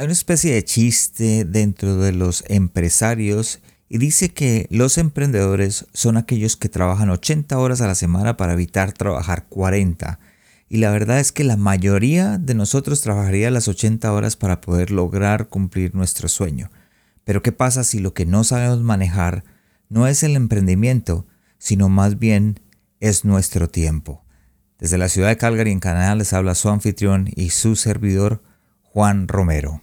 Hay una especie de chiste dentro de los empresarios y dice que los emprendedores son aquellos que trabajan 80 horas a la semana para evitar trabajar 40. Y la verdad es que la mayoría de nosotros trabajaría las 80 horas para poder lograr cumplir nuestro sueño. Pero ¿qué pasa si lo que no sabemos manejar no es el emprendimiento, sino más bien es nuestro tiempo? Desde la ciudad de Calgary en Canadá les habla su anfitrión y su servidor Juan Romero.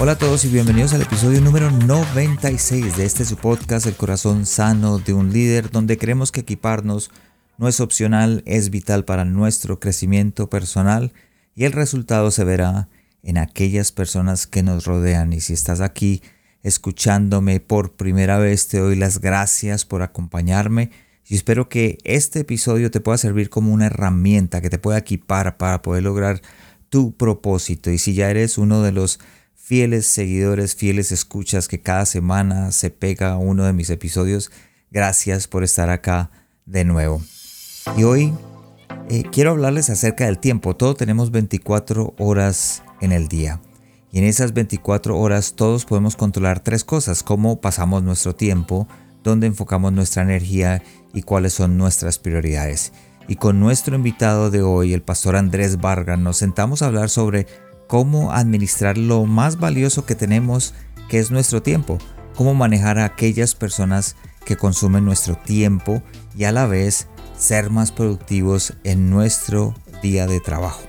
Hola a todos y bienvenidos al episodio número 96 de este su podcast El corazón sano de un líder donde creemos que equiparnos no es opcional, es vital para nuestro crecimiento personal y el resultado se verá en aquellas personas que nos rodean. Y si estás aquí escuchándome por primera vez te doy las gracias por acompañarme y espero que este episodio te pueda servir como una herramienta que te pueda equipar para poder lograr tu propósito. Y si ya eres uno de los fieles seguidores, fieles escuchas que cada semana se pega uno de mis episodios. Gracias por estar acá de nuevo. Y hoy eh, quiero hablarles acerca del tiempo. Todos tenemos 24 horas en el día. Y en esas 24 horas todos podemos controlar tres cosas. Cómo pasamos nuestro tiempo, dónde enfocamos nuestra energía y cuáles son nuestras prioridades. Y con nuestro invitado de hoy, el pastor Andrés Vargas, nos sentamos a hablar sobre cómo administrar lo más valioso que tenemos, que es nuestro tiempo, cómo manejar a aquellas personas que consumen nuestro tiempo y a la vez ser más productivos en nuestro día de trabajo.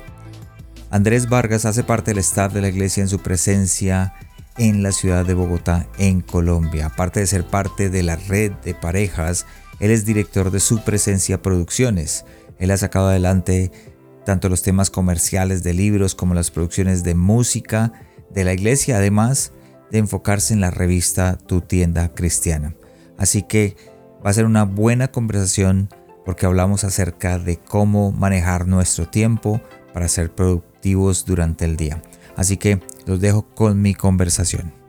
Andrés Vargas hace parte del staff de la iglesia en su presencia en la ciudad de Bogotá, en Colombia. Aparte de ser parte de la red de parejas, él es director de su presencia producciones. Él ha sacado adelante tanto los temas comerciales de libros como las producciones de música de la iglesia, además de enfocarse en la revista Tu tienda cristiana. Así que va a ser una buena conversación porque hablamos acerca de cómo manejar nuestro tiempo para ser productivos durante el día. Así que los dejo con mi conversación.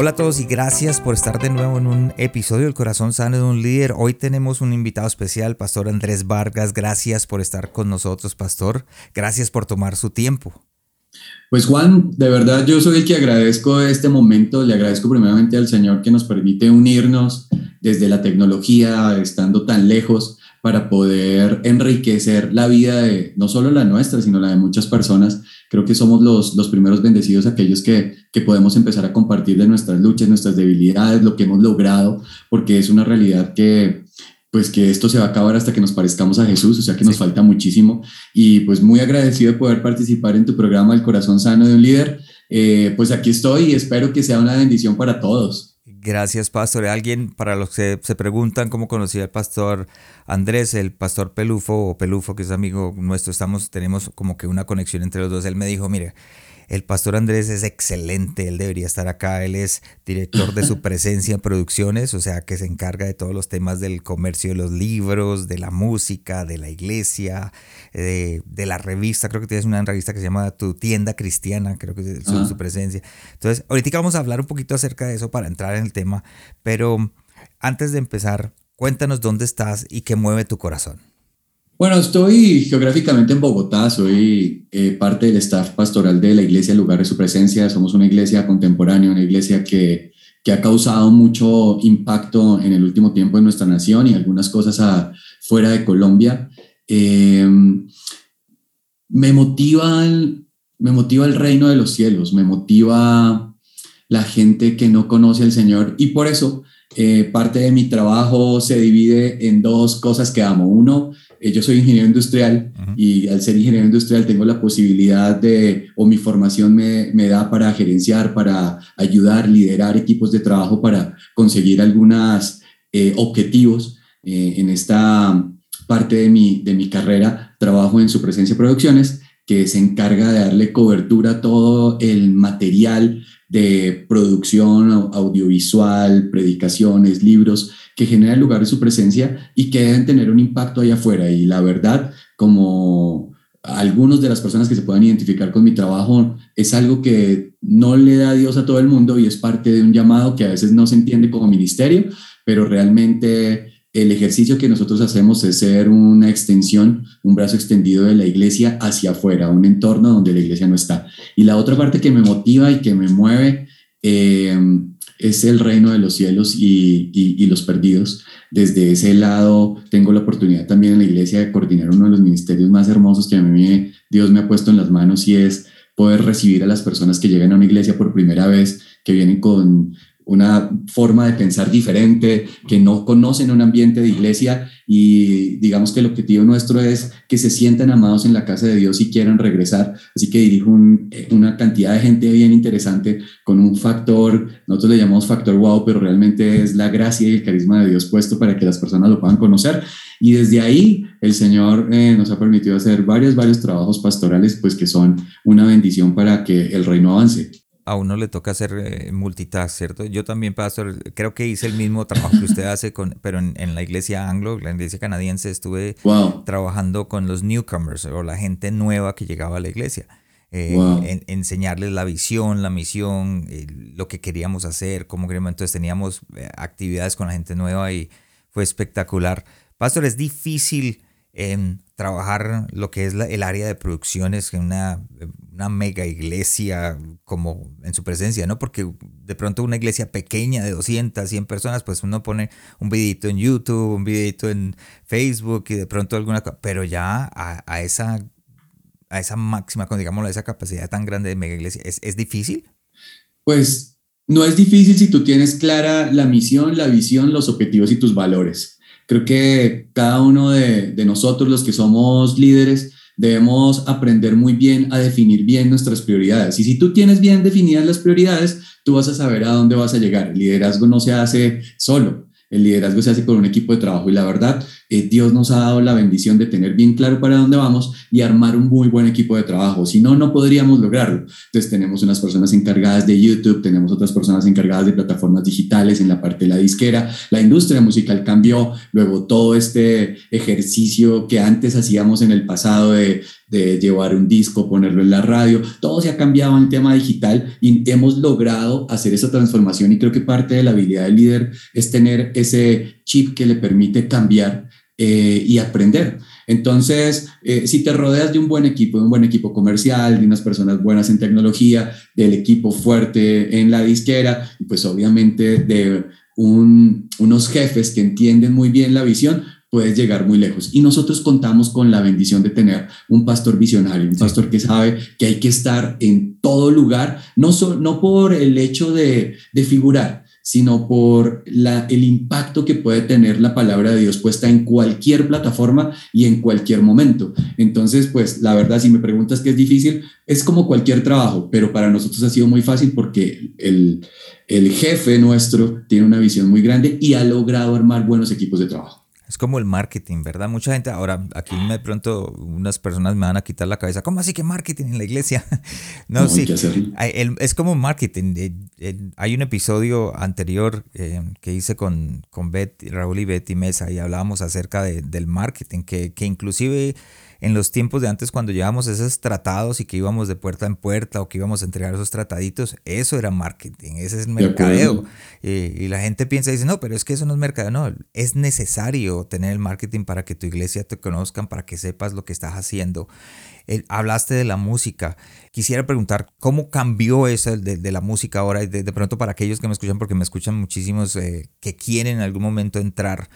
Hola a todos y gracias por estar de nuevo en un episodio del Corazón Sano de un Líder. Hoy tenemos un invitado especial, Pastor Andrés Vargas. Gracias por estar con nosotros, Pastor. Gracias por tomar su tiempo. Pues Juan, de verdad yo soy el que agradezco este momento. Le agradezco primeramente al Señor que nos permite unirnos desde la tecnología, estando tan lejos, para poder enriquecer la vida de no solo la nuestra, sino la de muchas personas creo que somos los, los primeros bendecidos, aquellos que, que podemos empezar a compartir de nuestras luchas, nuestras debilidades, lo que hemos logrado, porque es una realidad que, pues que esto se va a acabar hasta que nos parezcamos a Jesús, o sea que nos falta muchísimo. Y pues muy agradecido de poder participar en tu programa El Corazón Sano de un Líder. Eh, pues aquí estoy y espero que sea una bendición para todos. Gracias, pastor. Alguien, para los que se preguntan cómo conocía el pastor Andrés, el pastor Pelufo o Pelufo, que es amigo nuestro, estamos, tenemos como que una conexión entre los dos. Él me dijo, mire, el pastor Andrés es excelente, él debería estar acá, él es director de su presencia en producciones, o sea que se encarga de todos los temas del comercio de los libros, de la música, de la iglesia, de, la revista, creo que tienes una revista que se llama Tu tienda cristiana, creo que es su, su presencia. Entonces, ahorita vamos a hablar un poquito acerca de eso para entrar en el tema, pero antes de empezar, cuéntanos dónde estás y qué mueve tu corazón. Bueno, estoy geográficamente en Bogotá, soy eh, parte del staff pastoral de la iglesia, lugar de su presencia. Somos una iglesia contemporánea, una iglesia que, que ha causado mucho impacto en el último tiempo en nuestra nación y algunas cosas a, fuera de Colombia. Em, me, motiva el, me motiva el reino de los cielos, me motiva la gente que no conoce al Señor y por eso eh, parte de mi trabajo se divide en dos cosas que amo. Uno, eh, yo soy ingeniero industrial y al ser ingeniero industrial tengo la posibilidad de, o mi formación me, me, da para gerenciar, para ayudar, liderar equipos de trabajo para conseguir algunos eh, objetivos en esta parte de mi, de mi carrera, trabajo en su presencia producciones, que se encarga de darle cobertura a todo el material de producción audiovisual, predicaciones, libros que genera el lugar de su presencia y que deben tener un impacto allá afuera. Y la verdad, como algunos de las personas que se puedan identificar con mi trabajo, es algo que no le da Dios a todo el mundo y es parte de un llamado que a veces no se entiende como ministerio, pero realmente el ejercicio que nosotros hacemos es ser una extensión, un brazo extendido de la iglesia hacia afuera, un entorno donde la iglesia no está. Y la otra parte que me motiva y que me mueve eh, es el reino de los cielos y, y, los perdidos. Desde ese lado tengo la oportunidad también en la iglesia de coordinar uno de los ministerios más hermosos que a mí Dios me ha puesto en las manos y es poder recibir a las personas que llegan a una iglesia por primera vez, que vienen con una forma de pensar diferente, que no conocen un ambiente de iglesia y digamos que el objetivo nuestro es que se sientan amados en la casa de Dios y quieran regresar. Así que dirijo eh, una cantidad de gente bien interesante con un factor, nosotros le llamamos factor wow, pero realmente es la gracia y el carisma de Dios puesto para que las personas lo puedan conocer. Y desde ahí el Señor eh, nos ha permitido hacer varios, varios trabajos pastorales, pues que son una bendición para que el reino avance a uno le toca hacer eh, multitask, ¿cierto? Yo también, pastor, creo que hice el mismo trabajo que usted hace, con, pero en, la iglesia anglo, la iglesia canadiense, estuve trabajando con los newcomers o la gente nueva que llegaba a la iglesia. Eh, enseñarles la visión, la misión, eh, lo que queríamos hacer, cómo queríamos. Entonces teníamos actividades con la gente nueva y fue espectacular. Pastor, es difícil em, trabajar lo que es el área de producciones en una, una mega iglesia como en su presencia, ¿no? Porque de pronto una iglesia pequeña de 200, 100 personas, pues uno pone un videito en YouTube, un videito en Facebook y de pronto alguna cosa, pero ya a, esa, a esa máxima, digamos, a esa capacidad tan grande de mega iglesia, ¿es, ¿es difícil? Pues no es difícil si tú tienes clara la misión, la visión, los objetivos y tus valores. Creo que cada uno de, nosotros, los que somos líderes, debemos aprender muy bien a definir bien nuestras prioridades. Y si tú tienes bien definidas las prioridades, tú vas a saber a dónde vas a llegar. El liderazgo no se hace solo. El liderazgo se hace con un equipo de trabajo y la verdad, eh, Dios nos ha dado la bendición de tener bien claro para dónde vamos y armar un muy buen equipo de trabajo. Si no, no podríamos lograrlo. Entonces tenemos unas personas encargadas de YouTube, tenemos otras personas encargadas de plataformas digitales en la parte de la disquera. La industria musical cambió. Luego todo este ejercicio que antes hacíamos en el pasado de, de llevar un disco, ponerlo en la radio, todo se ha cambiado en el tema digital y hemos logrado hacer esa transformación y creo que parte de la habilidad del líder es tener ese chip que le permite cambiar eh, y aprender. Entonces, eh, si te rodeas de un buen equipo, de un buen equipo comercial, de unas personas buenas en tecnología, del equipo fuerte en la disquera, pues obviamente de unos jefes que entienden muy bien la visión, puedes llegar muy lejos. Y nosotros contamos con la bendición de tener un pastor visionario, un pastor que sabe que hay que estar en todo lugar, no, no por el hecho de, de figurar, sino por la, el impacto que puede tener la palabra de Dios puesta en cualquier plataforma y en cualquier momento. Entonces, pues la verdad, si me preguntas qué es difícil, es como cualquier trabajo, pero para nosotros ha sido muy fácil porque el, el jefe nuestro tiene una visión muy grande y ha logrado armar buenos equipos de trabajo. Es como el marketing, ¿verdad? Mucha gente, ahora aquí de pronto unas personas me van a quitar la cabeza, ¿cómo así que marketing en la iglesia? no, sí, es como marketing. Hay un episodio anterior eh, que hice con, con Raúl y Betty Mesa y hablábamos acerca del marketing, que, que inclusive en los tiempos de antes cuando llevábamos esos tratados y que íbamos de puerta en puerta o que íbamos a entregar esos trataditos, eso era marketing, ese es mercadeo. Y, la gente piensa y dice, no, pero es que eso no es mercadeo, no, es necesario tener el marketing para que tu iglesia te conozcan, para que sepas lo que estás haciendo. hablaste de la música. Quisiera preguntar cómo cambió eso de, la música ahora, de, de, pronto para aquellos que me escuchan, porque me escuchan muchísimos eh, que quieren en algún momento entrar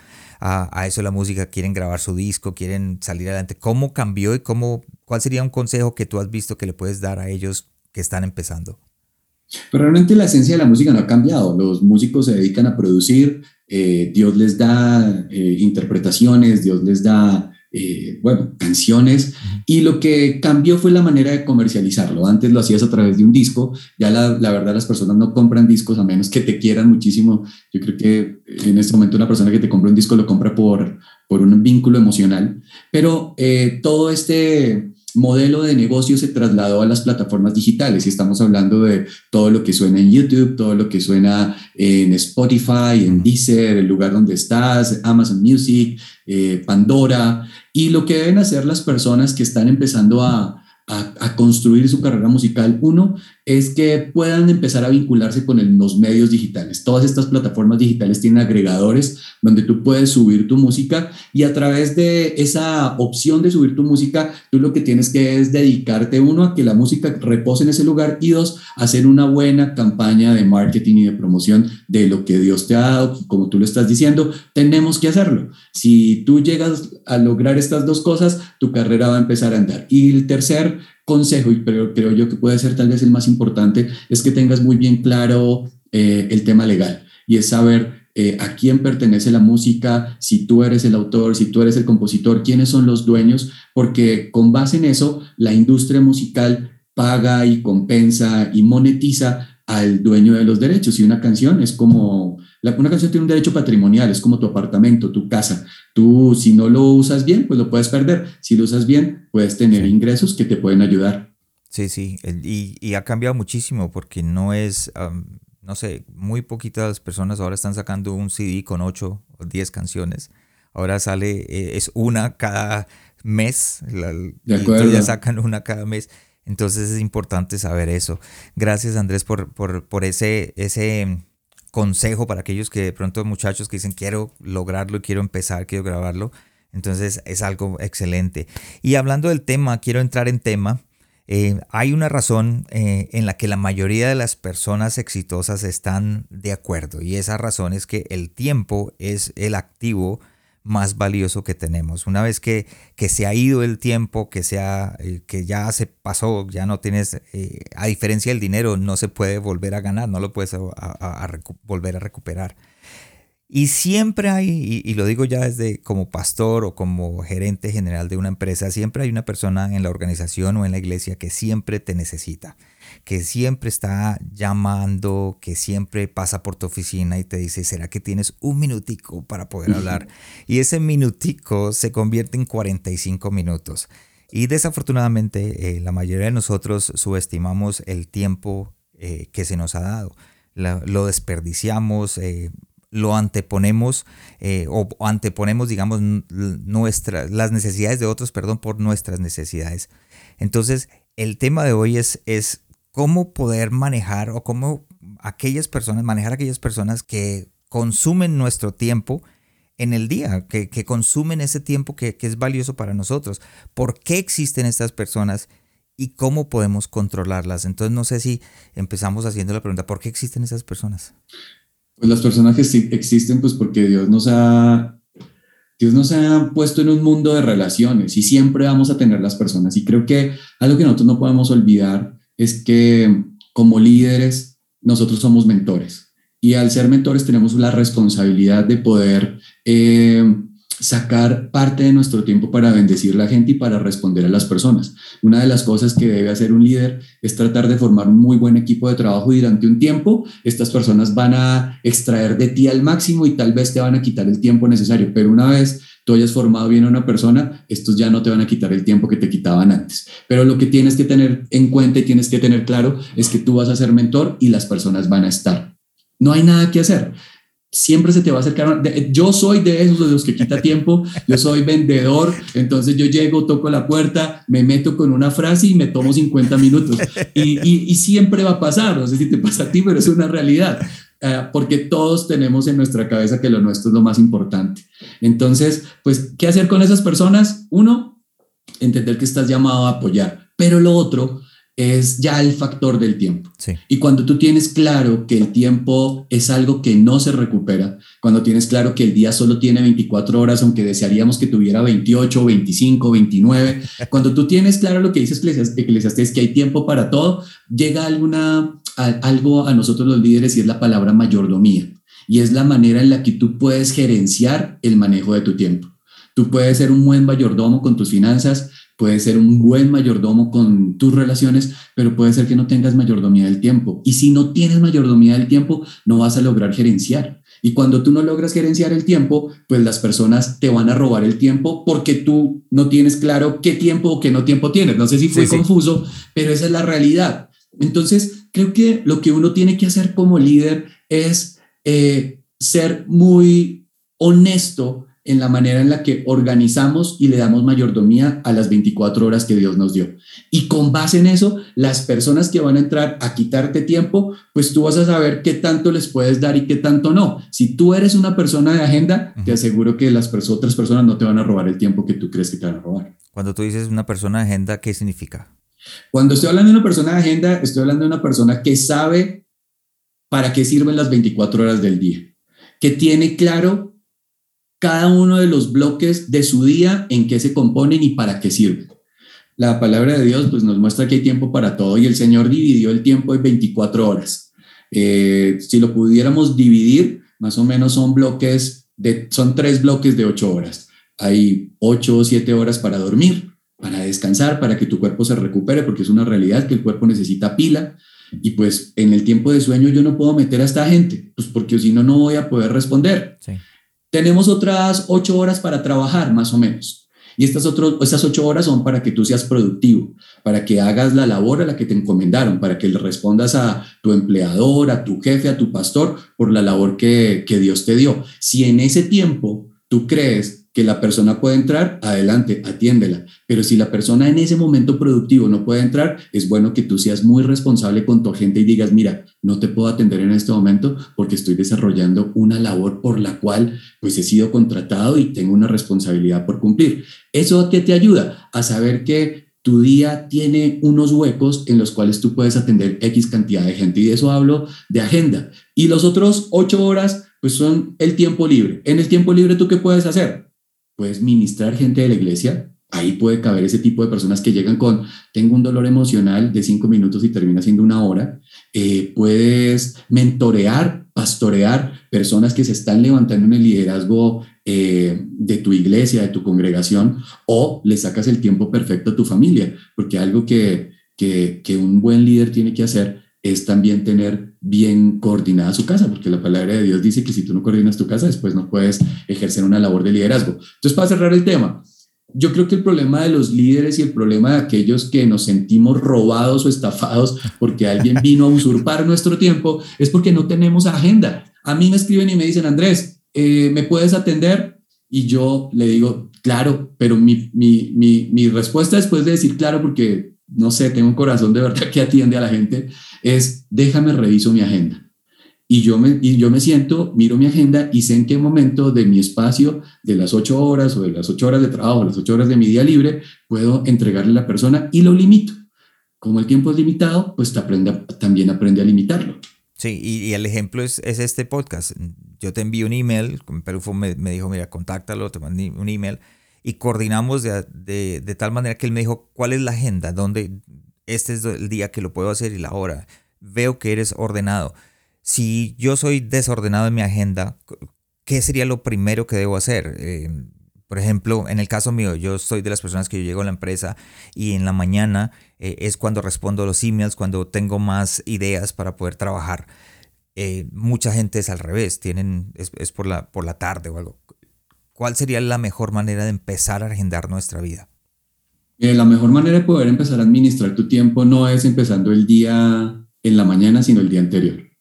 a, eso la música, quieren grabar su disco, quieren salir adelante. ¿Cómo cambió y cómo, cuál sería un consejo que tú has visto que le puedes dar a ellos que están empezando? Pero realmente la esencia de la música no ha cambiado. Los músicos se dedican a producir, eh, Dios les da eh, interpretaciones, Dios les da eh, bueno, canciones, y lo que cambió fue la manera de comercializarlo. Antes lo hacías a través de un disco, ya la, la, verdad las personas no compran discos a menos que te quieran muchísimo. Yo creo que en este momento una persona que te compra un disco lo compra por, por un vínculo emocional, pero eh, todo este modelo de negocio se trasladó a las plataformas digitales. Y estamos hablando de todo lo que suena en YouTube, todo lo que suena en Spotify, en Deezer, el lugar donde estás, Amazon Music, eh, Pandora. Y lo que deben hacer las personas que están empezando a, a, construir su carrera musical, uno, es que puedan empezar a vincularse con los medios digitales. Todas estas plataformas digitales tienen agregadores donde tú puedes subir tu música y a través de esa opción de subir tu música, tú lo que tienes que es dedicarte, uno, a que la música repose en ese lugar y dos, hacer una buena campaña de marketing y de promoción de lo que Dios te ha dado, como tú lo estás diciendo, tenemos que hacerlo. Si tú llegas a lograr estas dos cosas, tu carrera va a empezar a andar. Y el tercer consejo, y creo, creo yo que puede ser tal vez el más importante, es que tengas muy bien claro eh, el tema legal y es saber eh, a quién pertenece la música, si tú eres el autor, si tú eres el compositor, quiénes son los dueños, porque con base en eso la industria musical paga y compensa y monetiza al dueño de los derechos. Y una canción es como, una canción tiene un derecho patrimonial, es como tu apartamento, tu casa. Tú, si no lo usas bien, pues lo puedes perder. Si lo usas bien, puedes tener ingresos que te pueden ayudar. Sí, sí, y, y ha cambiado muchísimo porque no es, no sé, muy poquitas personas ahora están sacando un CD con 8 o 10 canciones. Ahora sale, eh, es una cada mes, de acuerdo. ya sacan una cada mes. Entonces es importante saber eso. Gracias Andrés por, por, por ese, ese consejo para aquellos que de pronto muchachos que dicen quiero lograrlo, quiero empezar, quiero grabarlo. Entonces es algo excelente. Y hablando del tema, quiero entrar en tema. Eh, hay una razón eh, en la que la mayoría de las personas exitosas están de acuerdo y esa razón es que el tiempo es el activo más valioso que tenemos. Una vez que, que se ha ido el tiempo, que, eh, que ya se pasó, ya no tienes, a diferencia del dinero, no se puede volver a ganar, no lo puedes volver a recuperar. Y siempre hay, y, lo digo ya desde como pastor o como gerente general de una empresa, siempre hay una persona en la organización o en la iglesia que siempre te necesita, que siempre está llamando, que siempre pasa por tu oficina y te dice, ¿será que tienes un minutico para poder hablar? Y ese minutico se convierte en 45 minutos. Y desafortunadamente eh, la mayoría de nosotros subestimamos el tiempo eh, que se nos ha dado. lo desperdiciamos, eh, lo anteponemos eh, o anteponemos, digamos, nuestras, las necesidades de otros, perdón, por nuestras necesidades. Entonces, el tema de hoy es, es cómo poder manejar o cómo aquellas personas, manejar aquellas personas que consumen nuestro tiempo en el día, que, consumen ese tiempo que, que es valioso para nosotros. ¿Por qué existen estas personas? y cómo podemos controlarlas. Entonces, no sé si empezamos haciendo la pregunta, ¿por qué existen esas personas? Pues las personas que existen, pues porque Dios nos ha, Dios nos ha puesto en un mundo de relaciones y siempre vamos a tener las personas. Y creo que algo que nosotros no podemos olvidar es que como líderes, nosotros somos mentores. Y al ser mentores tenemos la responsabilidad de poder eh, sacar parte de nuestro tiempo para bendecir la gente y para responder a las personas. Una de las cosas que debe hacer un líder es tratar de formar un muy buen equipo de trabajo y durante un tiempo estas personas van a extraer de ti al máximo y tal vez te van a quitar el tiempo necesario, pero una vez tú hayas formado bien a una persona, estos ya no te van a quitar el tiempo que te quitaban antes. Pero lo que tienes que tener en cuenta y tienes que tener claro es que tú vas a ser mentor y las personas van a estar. No hay nada que hacer siempre se te va a acercar. Yo soy de esos de los que quita tiempo, yo soy vendedor, entonces yo llego, toco la puerta, me meto con una frase y me tomo 50 minutos. Y, siempre va a pasar, no sé si te pasa a ti, pero es una realidad, eh, porque todos tenemos en nuestra cabeza que lo nuestro es lo más importante. Entonces, pues, ¿qué hacer con esas personas? Uno, entender que estás llamado a apoyar, pero lo otro es ya el factor del tiempo. Y cuando tú tienes claro que el tiempo es algo que no se recupera, cuando tienes claro que el día solo tiene 24 horas, aunque desearíamos que tuviera 28, 25, 29, cuando tú tienes claro lo que dice Eclesiastes, que hay tiempo para todo, llega alguna, algo a nosotros los líderes y es la palabra mayordomía. Y es la manera en la que tú puedes gerenciar el manejo de tu tiempo. Tú puedes ser un buen mayordomo con tus finanzas, puede ser un buen mayordomo con tus relaciones, pero puede ser que no tengas mayordomía del tiempo. Y si no tienes mayordomía del tiempo, no vas a lograr gerenciar. Y cuando tú no logras gerenciar el tiempo, pues las personas te van a robar el tiempo porque tú no tienes claro qué tiempo o qué no tiempo tienes. No sé si fue confuso, pero esa es la realidad. Entonces, creo que lo que uno tiene que hacer como líder es eh, ser muy honesto en la manera en la que organizamos y le damos mayordomía a las 24 horas que Dios nos dio. Y con base en eso, las personas que van a entrar a quitarte tiempo, pues tú vas a saber qué tanto les puedes dar y qué tanto no. Si tú eres una persona de agenda, te aseguro que las otras personas no te van a robar el tiempo que tú crees que te van a robar. Cuando tú dices una persona de agenda, ¿qué significa? Cuando estoy hablando de una persona de agenda, estoy hablando de una persona que sabe para qué sirven las 24 horas del día, que tiene claro cada uno de los bloques de su día, en qué se componen y para qué sirven. La palabra de Dios pues, nos muestra que hay tiempo para todo y el Señor dividió el tiempo en 24 horas. Eh, si lo pudiéramos dividir, más o menos son bloques, de, son tres bloques de ocho horas. Hay ocho o siete horas para dormir, para descansar, para que tu cuerpo se recupere, porque es una realidad que el cuerpo necesita pila. Y pues en el tiempo de sueño yo no puedo meter a esta gente, pues porque si no, no voy a poder responder. Sí. Tenemos otras ocho horas para trabajar, más o menos. Y estas, otras estas ocho horas son para que tú seas productivo, para que hagas la labor a la que te encomendaron, para que le respondas a tu empleador, a tu jefe, a tu pastor por la labor que, que Dios te dio. Si en ese tiempo tú crees que la persona puede entrar, adelante, atiéndela. Pero si la persona en ese momento productivo no puede entrar, es bueno que tú seas muy responsable con tu agente y digas, mira, no te puedo atender en este momento porque estoy desarrollando una labor por la cual pues he sido contratado y tengo una responsabilidad por cumplir. ¿Eso a qué te ayuda? A saber que tu día tiene unos huecos en los cuales tú puedes atender X cantidad de gente y de eso hablo de agenda. Y los otros ocho horas pues son el tiempo libre. En el tiempo libre, ¿tú qué puedes hacer? Puedes ministrar gente de la iglesia. Ahí puede caber ese tipo de personas que llegan con, tengo un dolor emocional de cinco minutos y termina siendo una hora. Eh, puedes mentorear, pastorear personas que se están levantando en el liderazgo eh, de tu iglesia, de tu congregación, o le sacas el tiempo perfecto a tu familia, porque algo que, que, que un buen líder tiene que hacer es también tener bien coordinada su casa, porque la palabra de Dios dice que si tú no coordinas tu casa, después no puedes ejercer una labor de liderazgo. Entonces, para cerrar el tema, yo creo que el problema de los líderes y el problema de aquellos que nos sentimos robados o estafados porque alguien vino a usurpar nuestro tiempo es porque no tenemos agenda. A mí me escriben y me dicen, Andrés, eh, ¿me puedes atender? Y yo le digo, claro, pero mi, mi, mi, mi respuesta después de decir claro, porque no sé, tengo un corazón de verdad que atiende a la gente, es déjame reviso mi agenda. Y yo, me, y yo me siento, miro mi agenda y sé en qué momento de mi espacio, de las ocho horas o de las ocho horas de trabajo, las ocho horas de mi día libre, puedo entregarle a la persona y lo limito. Como el tiempo es limitado, pues también aprende a limitarlo. Sí, y, el ejemplo es, es, este podcast. Yo te envío un email, Perufo me, me dijo, mira, contáctalo, te mandé un email y coordinamos de, de, de, tal manera que él me dijo, ¿cuál es la agenda? ¿Dónde, este es el día que lo puedo hacer y la hora. Veo que eres ordenado. Si yo soy desordenado en mi agenda, ¿qué sería lo primero que debo hacer? Eh, por ejemplo, en el caso mío, yo soy de las personas que yo llego a la empresa y en la mañana eh, es cuando respondo los emails, cuando tengo más ideas para poder trabajar. Eh, mucha gente es al revés, tienen, es, es, por, la, por la tarde o algo. ¿Cuál sería la mejor manera de empezar a agendar nuestra vida? Eh, la mejor manera de poder empezar a administrar tu tiempo no es empezando el día en la mañana, sino el día anterior.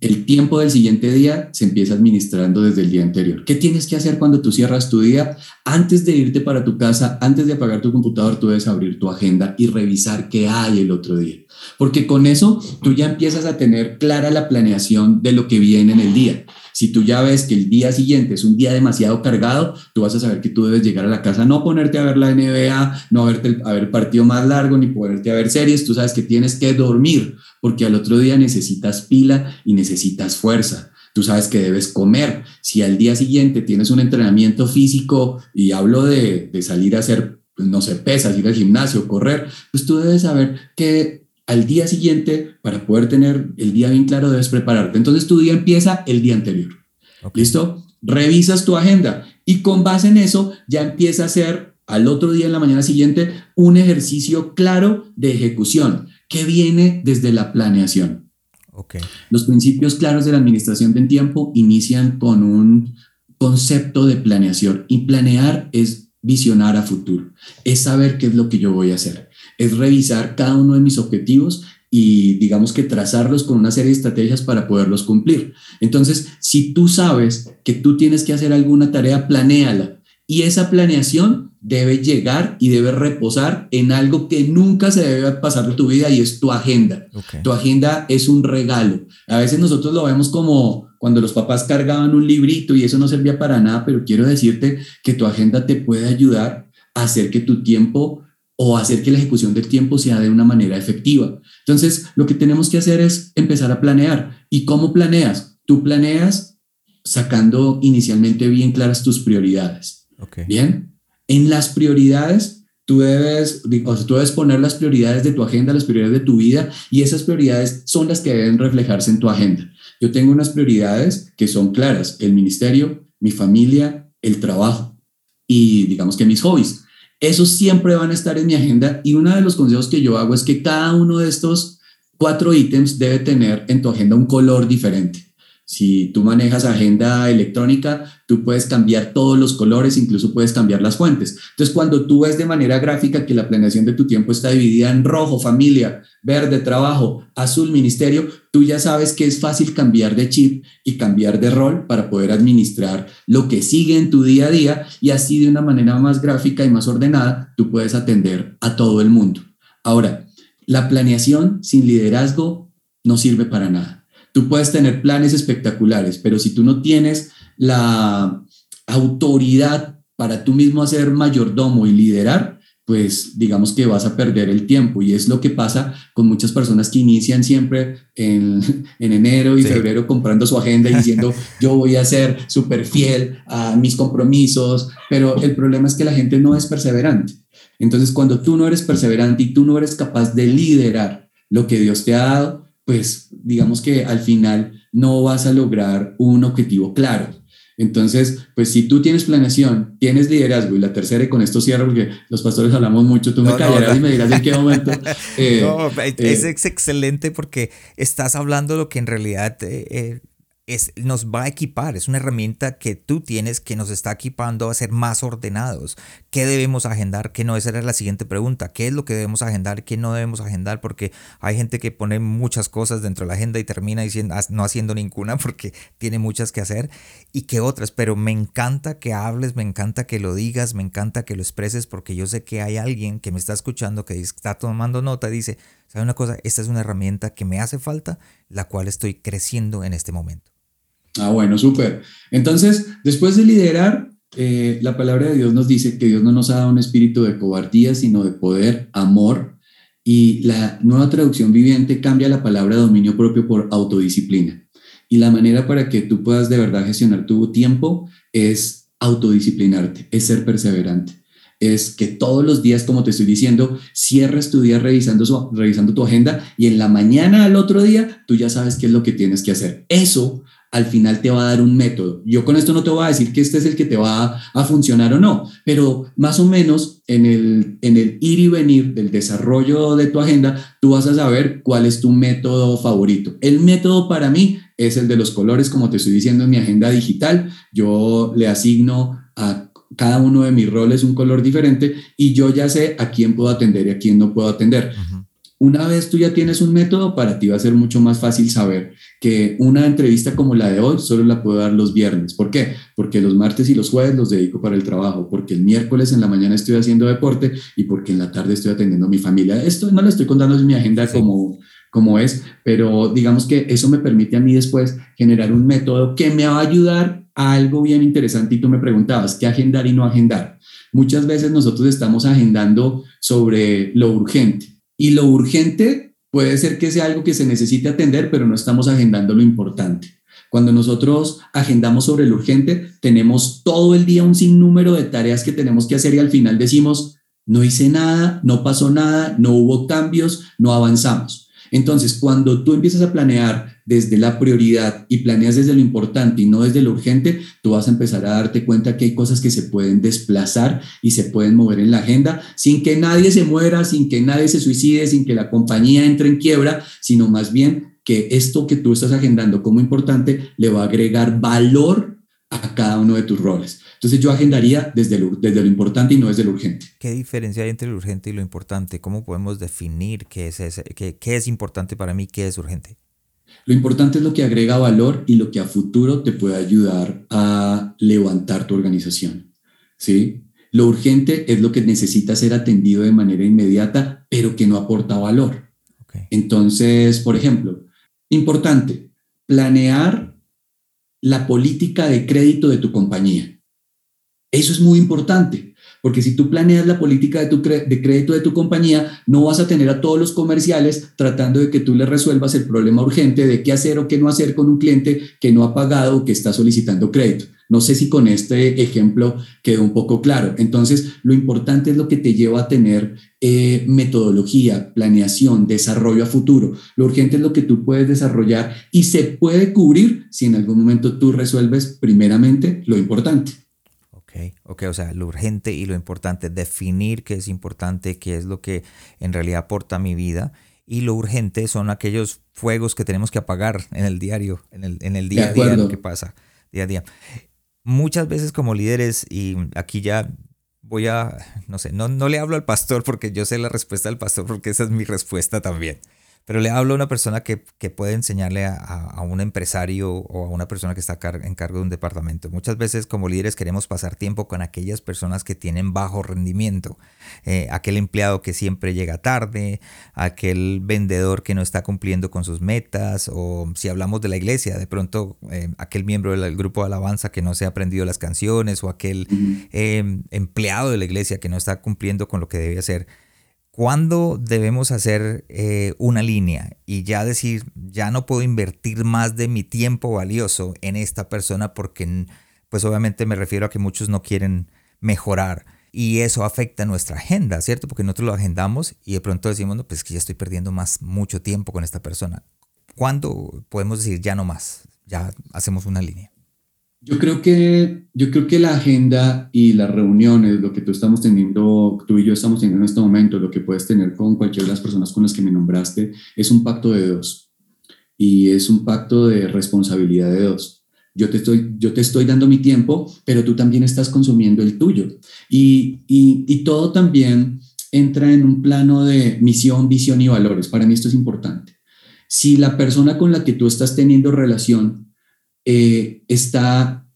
El tiempo del siguiente día se empieza administrando desde el día anterior. ¿Qué tienes que hacer cuando tú cierras tu día? Antes de irte para tu casa, antes de apagar tu computador, tú debes abrir tu agenda y revisar qué hay el otro día. Porque con eso tú ya empiezas a tener clara la planeación de lo que viene en el día. Si tú ya ves que el día siguiente es un día demasiado cargado, tú vas a saber que tú debes llegar a la casa, no ponerte a ver la NBA, no verte a ver el partido más largo, ni ponerte a ver series, tú sabes que tienes que dormir, porque al otro día necesitas pila y necesitas fuerza. Tú sabes que debes comer. Si al día siguiente tienes un entrenamiento físico y hablo de, de salir a hacer, no sé, pesas, ir al gimnasio, correr, pues tú debes saber que al día siguiente, para poder tener el día bien claro, debes prepararte. Entonces tu día empieza el día anterior. ¿Listo? Revisas tu agenda y con base en eso ya empieza a hacer al otro día en la mañana siguiente un ejercicio claro de ejecución que viene desde la planeación. Los principios claros de la administración del tiempo inician con un concepto de planeación y planear es visionar a futuro, es saber qué es lo que yo voy a hacer, es revisar cada uno de mis objetivos y digamos que trazarlos con una serie de estrategias para poderlos cumplir. Entonces, si tú sabes que tú tienes que hacer alguna tarea, planéala. Y esa planeación debe llegar y debe reposar en algo que nunca se debe pasar de tu vida y es tu agenda. Tu agenda es un regalo. A veces nosotros lo vemos como cuando los papás cargaban un librito y eso no servía para nada, pero quiero decirte que tu agenda te puede ayudar a hacer que tu tiempo o hacer que la ejecución del tiempo sea de una manera efectiva. Entonces, lo que tenemos que hacer es empezar a planear. ¿Y cómo planeas? Tú planeas sacando inicialmente bien claras tus prioridades. Bien, en las prioridades tú debes, o tú debes poner las prioridades de tu agenda, las prioridades de tu vida, y esas prioridades son las que deben reflejarse en tu agenda. Yo tengo unas prioridades que son claras, el ministerio, mi familia, el trabajo y digamos que mis hobbies. Esos siempre van a estar en mi agenda y uno de los consejos que yo hago es que cada uno de estos cuatro ítems debe tener en tu agenda un color diferente. Si tú manejas agenda electrónica, tú puedes cambiar todos los colores, incluso puedes cambiar las fuentes. Entonces, cuando tú ves de manera gráfica que la planeación de tu tiempo está dividida en rojo, familia, verde, trabajo, azul, ministerio, tú ya sabes que es fácil cambiar de chip y cambiar de rol para poder administrar lo que sigue en tu día a día y así de una manera más gráfica y más ordenada, tú puedes atender a todo el mundo. Ahora, la planeación sin liderazgo no sirve para nada Tú puedes tener planes espectaculares, pero si tú no tienes la autoridad para tú mismo hacer mayordomo y liderar, pues digamos que vas a perder el tiempo. Y es lo que pasa con muchas personas que inician siempre en, enero y febrero comprando su agenda y diciendo, yo voy a ser súper fiel a mis compromisos, pero el problema es que la gente no es perseverante. Entonces, cuando tú no eres perseverante y tú no eres capaz de liderar lo que Dios te ha dado, pues digamos que al final no vas a lograr un objetivo claro. Entonces, pues si tú tienes planeación, tienes liderazgo, y la tercera, y con esto cierro porque los pastores hablamos mucho, tú me callarás y me dirás en qué momento. Eh, no, es, eh, es, excelente porque estás hablando lo que en realidad eh, nos va a equipar, es una herramienta que tú tienes que nos está equipando a ser más ordenados. ¿Qué debemos agendar? ¿Qué no? Esa era la siguiente pregunta. ¿Qué es lo que debemos agendar? ¿Qué no debemos agendar? Porque hay gente que pone muchas cosas dentro de la agenda y termina diciendo, no haciendo ninguna porque tiene muchas que hacer y que otras. Pero me encanta que hables, me encanta que lo digas, me encanta que lo expreses porque yo sé que hay alguien que me está escuchando que está tomando nota y dice, ¿sabe una cosa? Esta es una herramienta que me hace falta, la cual estoy creciendo en este momento. Ah, bueno, súper. Entonces, después de liderar, eh, la palabra de Dios nos dice que Dios no nos ha dado un espíritu de cobardía, sino de poder, amor. Y la nueva traducción viviente cambia la palabra dominio propio por autodisciplina. Y la manera para que tú puedas de verdad gestionar tu tiempo es autodisciplinarte, es ser perseverante. Es que todos los días, como te estoy diciendo, cierres tu día revisando, revisando tu agenda y en la mañana al otro día tú ya sabes qué es lo que tienes que hacer. Eso al final te va a dar un método. Yo con esto no te voy a decir que este es el que te va a, funcionar o no, pero más o menos en el, en el ir y venir del desarrollo de tu agenda, tú vas a saber cuál es tu método favorito. El método para mí es el de los colores, como te estoy diciendo en mi agenda digital. Yo le asigno a cada uno de mis roles un color diferente y yo ya sé a quién puedo atender y a quién no puedo atender. Una vez tú ya tienes un método, para ti va a ser mucho más fácil saber que una entrevista como la de hoy solo la puedo dar los viernes. ¿Por qué? Porque los martes y los jueves los dedico para el trabajo, porque el miércoles en la mañana estoy haciendo deporte y porque en la tarde estoy atendiendo a mi familia. Esto no le estoy contando en mi agenda como, como es, pero digamos que eso me permite a mí después generar un método que me va a ayudar a algo bien interesante. Y tú me preguntabas, ¿qué agendar y no agendar? Muchas veces nosotros estamos agendando sobre lo urgente y lo urgente puede ser que sea algo que se necesite atender, pero no estamos agendando lo importante. Cuando nosotros agendamos sobre lo urgente, tenemos todo el día un sinnúmero de tareas que tenemos que hacer y al final decimos, no hice nada, no pasó nada, no hubo cambios, no avanzamos. Entonces, cuando tú empiezas a planear desde la prioridad y planeas desde lo importante y no desde lo urgente, tú vas a empezar a darte cuenta que hay cosas que se pueden desplazar y se pueden mover en la agenda sin que nadie se muera, sin que nadie se suicide, sin que la compañía entre en quiebra, sino más bien que esto que tú estás agendando como importante le va a agregar valor a cada uno de tus roles. Entonces yo agendaría desde lo, desde lo importante y no desde lo urgente. ¿Qué diferencia hay entre lo urgente y lo importante? ¿Cómo podemos definir qué es, qué, qué es importante para mí, qué es urgente? Lo importante es lo que agrega valor y lo que a futuro te puede ayudar a levantar tu organización. ¿sí? Lo urgente es lo que necesita ser atendido de manera inmediata, pero que no aporta valor. Entonces, por ejemplo, importante, planear la política de crédito de tu compañía. Eso es muy importante, porque si tú planeas la política de, tu de crédito de tu compañía, no vas a tener a todos los comerciales tratando de que tú le resuelvas el problema urgente de qué hacer o qué no hacer con un cliente que no ha pagado o que está solicitando crédito. No sé si con este ejemplo quedó un poco claro. Entonces, lo importante es lo que te lleva a tener eh, metodología, planeación, desarrollo a futuro. Lo urgente es lo que tú puedes desarrollar y se puede cubrir si en algún momento tú resuelves primeramente lo importante. Ok, ok, o sea, lo urgente y lo importante, definir qué es importante, qué es lo que en realidad aporta a mi vida. Y lo urgente son aquellos fuegos que tenemos que apagar en el diario, en el, en el día a día, lo que pasa día a día muchas veces como líderes, y aquí ya voy a, no sé, no, no le hablo al pastor porque yo sé la respuesta del pastor porque esa es mi respuesta también. Pero le hablo a una persona que, puede enseñarle a, un empresario o a una persona que está en cargo de un departamento. Muchas veces como líderes queremos pasar tiempo con aquellas personas que tienen bajo rendimiento. Eh, aquel empleado que siempre llega tarde, aquel vendedor que no está cumpliendo con sus metas, o si hablamos de la iglesia, de pronto eh, aquel miembro del grupo de alabanza que no se ha aprendido las canciones, o aquel eh, empleado de la iglesia que no está cumpliendo con lo que debe hacer. ¿Cuándo debemos hacer eh, una línea y ya decir, ya no puedo invertir más de mi tiempo valioso en esta persona porque, pues obviamente me refiero a que muchos no quieren mejorar y eso afecta nuestra agenda, ¿cierto? Porque nosotros lo agendamos y de pronto decimos, no, pues que ya estoy perdiendo más, mucho tiempo con esta persona. ¿Cuándo podemos decir ya no más? Ya hacemos una línea. Yo creo que, yo creo que la agenda y las reuniones, lo que tú estamos teniendo, tú y yo estamos teniendo en este momento, lo que puedes tener con cualquiera de las personas con las que me nombraste, es un pacto de dos. Y es un pacto de responsabilidad de dos. Yo te estoy, yo te estoy dando mi tiempo, pero tú también estás consumiendo el tuyo. Y, y, y todo también entra en un plano de misión, visión y valores. Para mí esto es importante. Si la persona con la que tú estás teniendo relación eh, está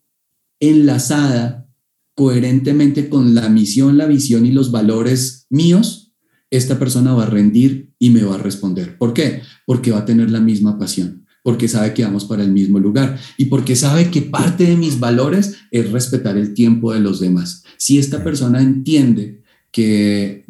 enlazada coherentemente con la misión, la visión y los valores míos, esta persona va a rendir y me va a responder. ¿Por qué? Porque va a tener la misma pasión, porque sabe que vamos para el mismo lugar y porque sabe que parte de mis valores es respetar el tiempo de los demás. Si esta persona entiende que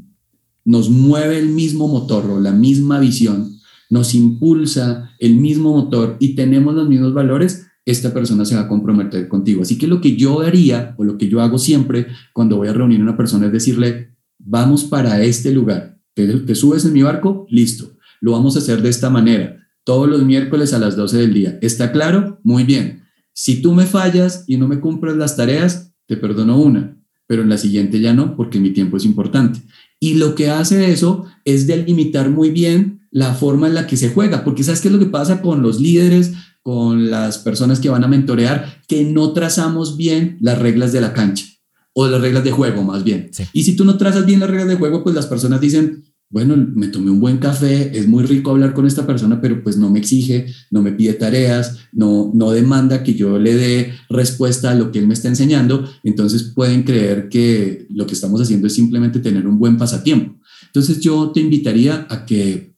nos mueve el mismo motor o la misma visión, nos impulsa el mismo motor y tenemos los mismos valores, esta persona se va a comprometer contigo. Así que lo que yo haría o lo que yo hago siempre cuando voy a reunir a una persona es decirle, vamos para este lugar, te, subes en mi barco, listo, lo vamos a hacer de esta manera, todos los miércoles a las 12 del día. ¿Está claro? Muy bien. Si tú me fallas y no me cumples las tareas, te perdono una, pero en la siguiente ya no, porque mi tiempo es importante. Y lo que hace eso es delimitar muy bien la forma en la que se juega, porque ¿sabes qué es lo que pasa con los líderes, con las personas que van a mentorear que no trazamos bien las reglas de la cancha o las reglas de juego más bien. Y si tú no trazas bien las reglas de juego, pues las personas dicen, bueno, me tomé un buen café, es muy rico hablar con esta persona, pero pues no me exige, no me pide tareas, no, no demanda que yo le dé respuesta a lo que él me está enseñando, entonces pueden creer que lo que estamos haciendo es simplemente tener un buen pasatiempo. Entonces yo te invitaría a que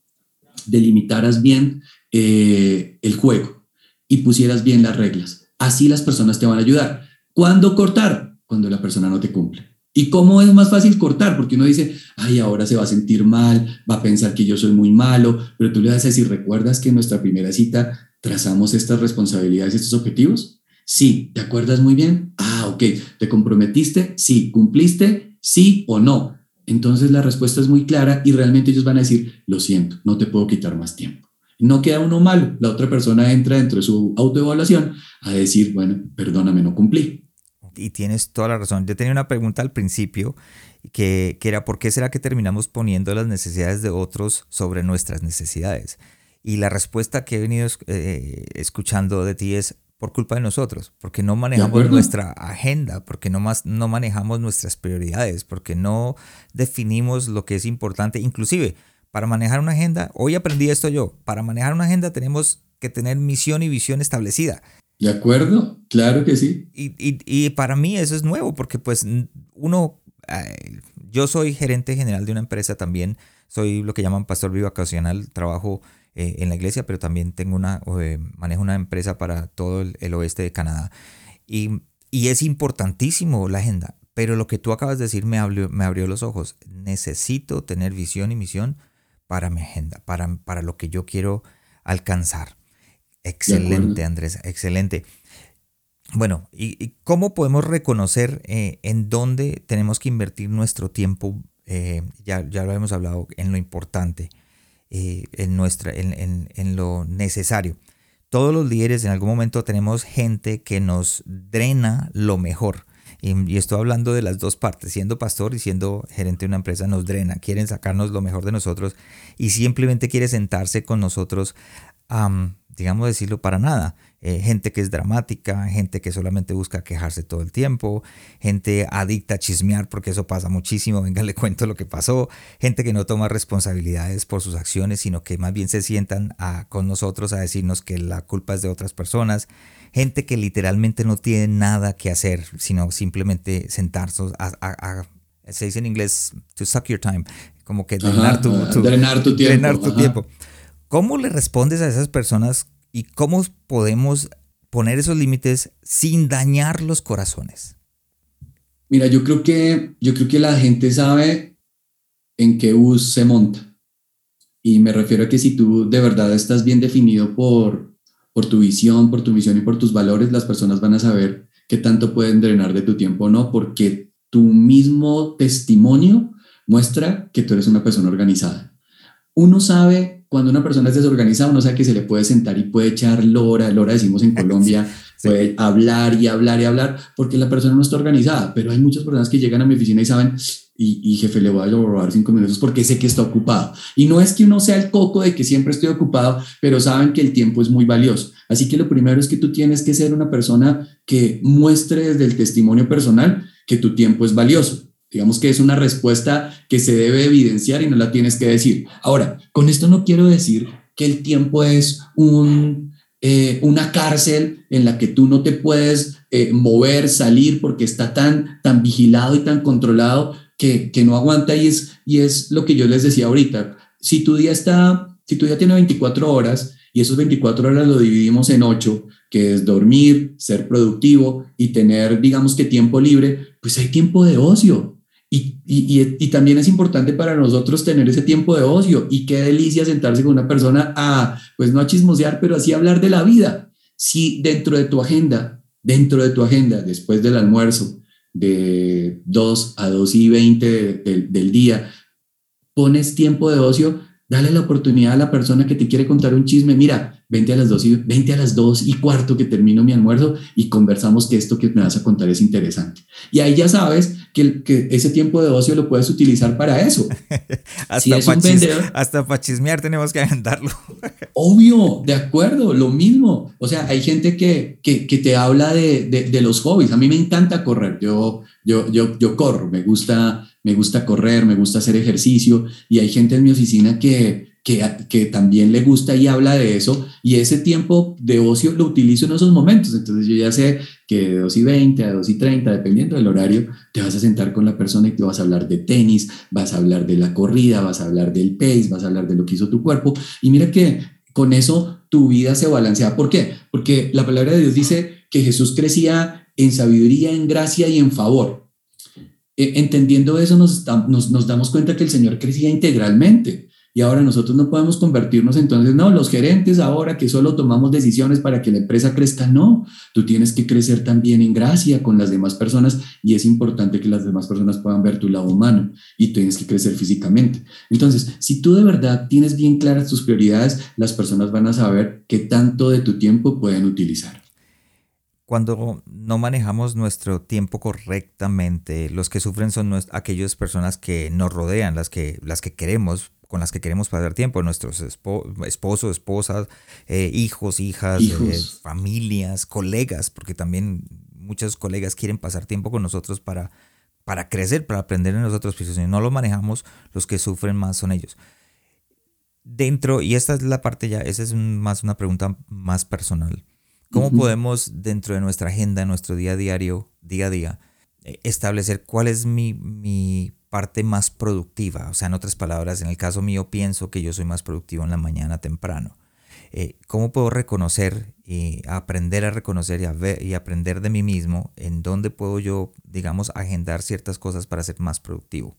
delimitaras bien eh, el juego y pusieras bien las reglas. Así las personas te van a ayudar. ¿Cuándo cortar? Cuando la persona no te cumple. ¿Y cómo es más fácil cortar? Porque uno dice, ay, ahora se va a sentir mal, va a pensar que yo soy muy malo, pero tú le vas a ¿recuerdas que en nuestra primera cita trazamos estas responsabilidades, estos objetivos? Sí, ¿te acuerdas muy bien? Ah, ok, ¿te comprometiste? Sí, ¿cumpliste? Sí o no. Entonces la respuesta es muy clara y realmente ellos van a decir, lo siento, no te puedo quitar más tiempo. No queda uno mal, la otra persona entra dentro de su autoevaluación a decir, bueno, perdóname, no cumplí. Y tienes toda la razón. Yo tenía una pregunta al principio que, que era, ¿por qué será que terminamos poniendo las necesidades de otros sobre nuestras necesidades? Y la respuesta que he venido eh, escuchando de ti es por culpa de nosotros, porque no manejamos nuestra agenda, porque no, más, no manejamos nuestras prioridades, porque no definimos lo que es importante. Inclusive, para manejar una agenda, hoy aprendí esto yo, para manejar una agenda tenemos que tener misión y visión establecida. ¿De acuerdo? Claro que sí. Y, y, y para mí eso es nuevo, porque pues uno, yo soy gerente general de una empresa también, soy lo que llaman pastor bivacacional, trabajo eh, en la iglesia, pero también tengo una, eh, manejo una empresa para todo el, oeste de Canadá. Y, y, es importantísimo la agenda, pero lo que tú acabas de decir me abrió, me abrió los ojos. Necesito tener visión y misión para mi agenda, para, para lo que yo quiero alcanzar. Excelente, Andrés, excelente. Bueno, ¿y, cómo podemos reconocer eh, en dónde tenemos que invertir nuestro tiempo? ya, ya lo hemos hablado en lo importante. Eh, en, nuestra, en, en, lo necesario. Todos los líderes en algún momento tenemos gente que nos drena lo mejor. Y, estoy hablando de las dos partes, siendo pastor y siendo gerente de una empresa, nos drena, quieren sacarnos lo mejor de nosotros y simplemente quiere sentarse con nosotros, digamos decirlo, para nada. Eh, gente que es dramática, gente que solamente busca quejarse todo el tiempo, gente adicta a chismear porque eso pasa muchísimo, venga, le cuento lo que pasó, gente que no toma responsabilidades por sus acciones, sino que más bien se sientan con nosotros a decirnos que la culpa es de otras personas, gente que literalmente no tiene nada que hacer, sino simplemente sentarse a, se dice en inglés, to suck your time, como que drenar, tu, tu, tiempo. tu tiempo. ¿Cómo le respondes a esas personas y cómo podemos poner esos límites sin dañar los corazones? Mira, yo creo que, yo creo que la gente sabe en qué bus se monta. Y me refiero a que si tú de verdad estás bien definido por, por tu visión, por tu misión y por tus valores, las personas van a saber qué tanto pueden drenar de tu tiempo o no, porque tu mismo testimonio muestra que tú eres una persona organizada. Uno sabe cuando una persona es desorganizada, uno sabe que se le puede sentar y puede echar lora, lora decimos en Colombia, puede hablar y hablar y hablar, porque la persona no está organizada, pero hay muchas personas que llegan a mi oficina y saben, y, jefe, le voy a robar cinco minutos porque sé que está ocupado. Y no es que uno sea el coco de que siempre estoy ocupado, pero saben que el tiempo es muy valioso. Así que lo primero es que tú tienes que ser una persona que muestre desde el testimonio personal que tu tiempo es valioso. Digamos que es una respuesta que se debe evidenciar y no la tienes que decir. Ahora, con esto no quiero decir que el tiempo es un, eh, una cárcel en la que tú no te puedes eh, mover, salir, porque está tan, tan vigilado y tan controlado que, que no aguanta. Y es, y es lo que yo les decía ahorita. Si tu día está, si tu día tiene 24 horas y esos 24 horas lo dividimos en 8, que es dormir, ser productivo y tener, digamos que tiempo libre, pues hay tiempo de ocio. Y, y, y, también es importante para nosotros tener ese tiempo de ocio y qué delicia sentarse con una persona a, pues no a chismosear, pero así hablar de la vida. Si dentro de tu agenda, dentro de tu agenda, después del almuerzo, de 2 a 2 y 20 del día, pones tiempo de ocio, dale la oportunidad a la persona que te quiere contar un chisme. Mira, vente a las 2 y, 20 a las 2 y cuarto que termino mi almuerzo y conversamos que esto que me vas a contar es interesante. Y ahí ya sabes que, ese tiempo de ocio lo puedes utilizar para eso. hasta, para chismear tenemos que agendarlo. Obvio, de acuerdo, lo mismo. O sea, hay gente que, que, te habla de, de, los hobbies. A mí me encanta correr. Yo, yo, yo, yo corro, me gusta, me gusta correr, me gusta hacer ejercicio. Y hay gente en mi oficina que, que, también le gusta y habla de eso, y ese tiempo de ocio lo utilizo en esos momentos. Entonces yo ya sé que de 2 y 20 a 2 y 30, dependiendo del horario, te vas a sentar con la persona y te vas a hablar de tenis, vas a hablar de la corrida, vas a hablar del pace, vas a hablar de lo que hizo tu cuerpo. Y mira que con eso tu vida se balancea. ¿Por qué? Porque la palabra de Dios dice que Jesús crecía en sabiduría, en gracia y en favor. E, entendiendo eso, nos, nos, nos damos cuenta que el Señor crecía integralmente. Y ahora nosotros no podemos convertirnos entonces, no, los gerentes ahora que solo tomamos decisiones para que la empresa crezca, no, tú tienes que crecer también en gracia con las demás personas y es importante que las demás personas puedan ver tu lado humano y tienes que crecer físicamente. Entonces, si tú de verdad tienes bien claras tus prioridades, las personas van a saber qué tanto de tu tiempo pueden utilizar cuando no manejamos nuestro tiempo correctamente, los que sufren son aquellas personas que nos rodean, las que, las que queremos, con las que queremos pasar tiempo, nuestros esposos, esposas, eh, hijos, hijas, eh, familias, colegas, porque también muchos colegas quieren pasar tiempo con nosotros para, para crecer, para aprender en nosotros, pues si no lo manejamos, los que sufren más son ellos. Dentro, y esta es la parte ya, esa es más una pregunta más personal. ¿Cómo podemos dentro de nuestra agenda, nuestro día a diario, día a día, eh, establecer cuál es mi, mi parte más productiva. O sea, en otras palabras, en el caso mío pienso que yo soy más productivo en la mañana temprano. Eh, ¿Cómo puedo reconocer y aprender a reconocer y, a ver, y aprender de mí mismo en dónde puedo yo, digamos, agendar ciertas cosas para ser más productivo?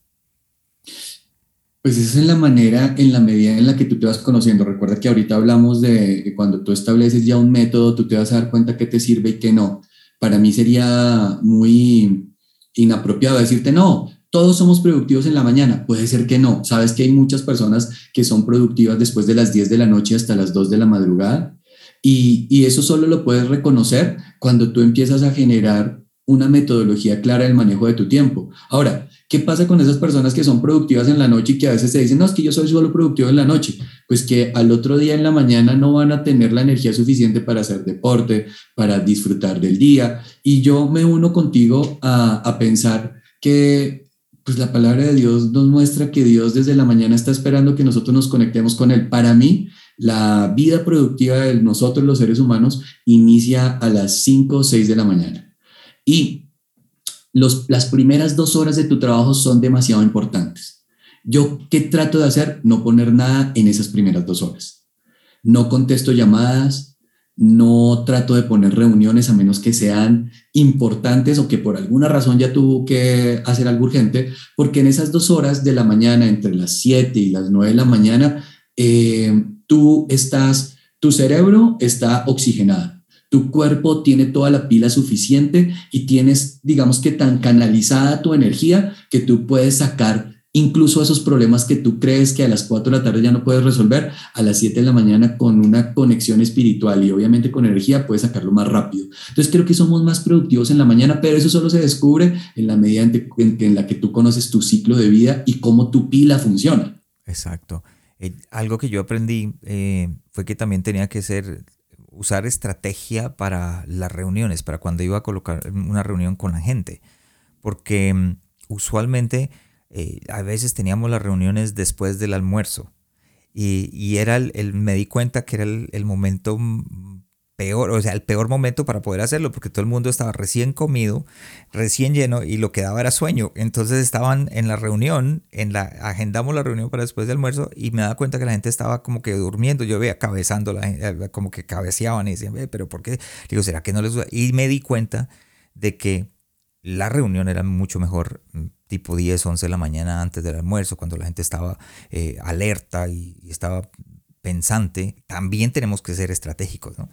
Pues esa es la manera, en la medida en la que tú te vas conociendo. Recuerda que ahorita hablamos de que cuando tú estableces ya un método, tú te vas a dar cuenta qué te sirve y qué no. Para mí sería muy inapropiado decirte, no, todos somos productivos en la mañana. Puede ser que no. Sabes que hay muchas personas que son productivas después de las 10 de la noche hasta las 2 de la madrugada. Y, eso solo lo puedes reconocer cuando tú empiezas a generar una metodología clara del manejo de tu tiempo. Ahora, ¿qué pasa con esas personas que son productivas en la noche y que a veces te dicen, no, es que yo soy solo productivo en la noche? Pues que al otro día en la mañana no van a tener la energía suficiente para hacer deporte, para disfrutar del día. Y yo me uno contigo a pensar que pues la palabra de Dios nos muestra que Dios desde la mañana está esperando que nosotros nos conectemos con Él. Para mí, la vida productiva de nosotros los seres humanos inicia a las 5 o 6 de la mañana. Y los, las primeras dos horas de tu trabajo son demasiado importantes. Yo, ¿qué trato de hacer? No poner nada en esas primeras dos horas. No contesto llamadas, no trato de poner reuniones a menos que sean importantes o que por alguna razón ya tuvo que hacer algo urgente, porque en esas dos horas de la mañana, entre las 7 y las 9 de la mañana, eh, tú estás, tu cerebro está oxigenado. Tu cuerpo tiene toda la pila suficiente y tienes, digamos que tan canalizada tu energía que tú puedes sacar incluso esos problemas que tú crees que a las 4 de la tarde ya no puedes resolver, a las 7 de la mañana con una conexión espiritual y obviamente con energía puedes sacarlo más rápido. Entonces creo que somos más productivos en la mañana, pero eso solo se descubre en la medida en, la que tú conoces tu ciclo de vida y cómo tu pila funciona. Exacto. Eh, algo que yo aprendí eh, fue que también tenía que ser usar estrategia para las reuniones, para cuando iba a colocar una reunión con la gente, porque mm, usualmente eh, a veces teníamos las reuniones después del almuerzo y, era el, me di cuenta que era el, momento peor, o sea, el peor momento para poder hacerlo, porque todo el mundo estaba recién comido, recién lleno y lo que daba era sueño. Entonces estaban en la reunión, en la, agendamos la reunión para después del almuerzo y me daba cuenta que la gente estaba como que durmiendo. Yo veía cabezando, la, eh, como que cabeceaban y decían, pero ¿por qué? Digo, ¿será que no les gusta? Y me di cuenta de que la reunión era mucho mejor mm, tipo 10, 11 de la mañana antes del almuerzo, cuando la gente estaba eh, alerta y, estaba pensante. También tenemos que ser estratégicos, ¿no?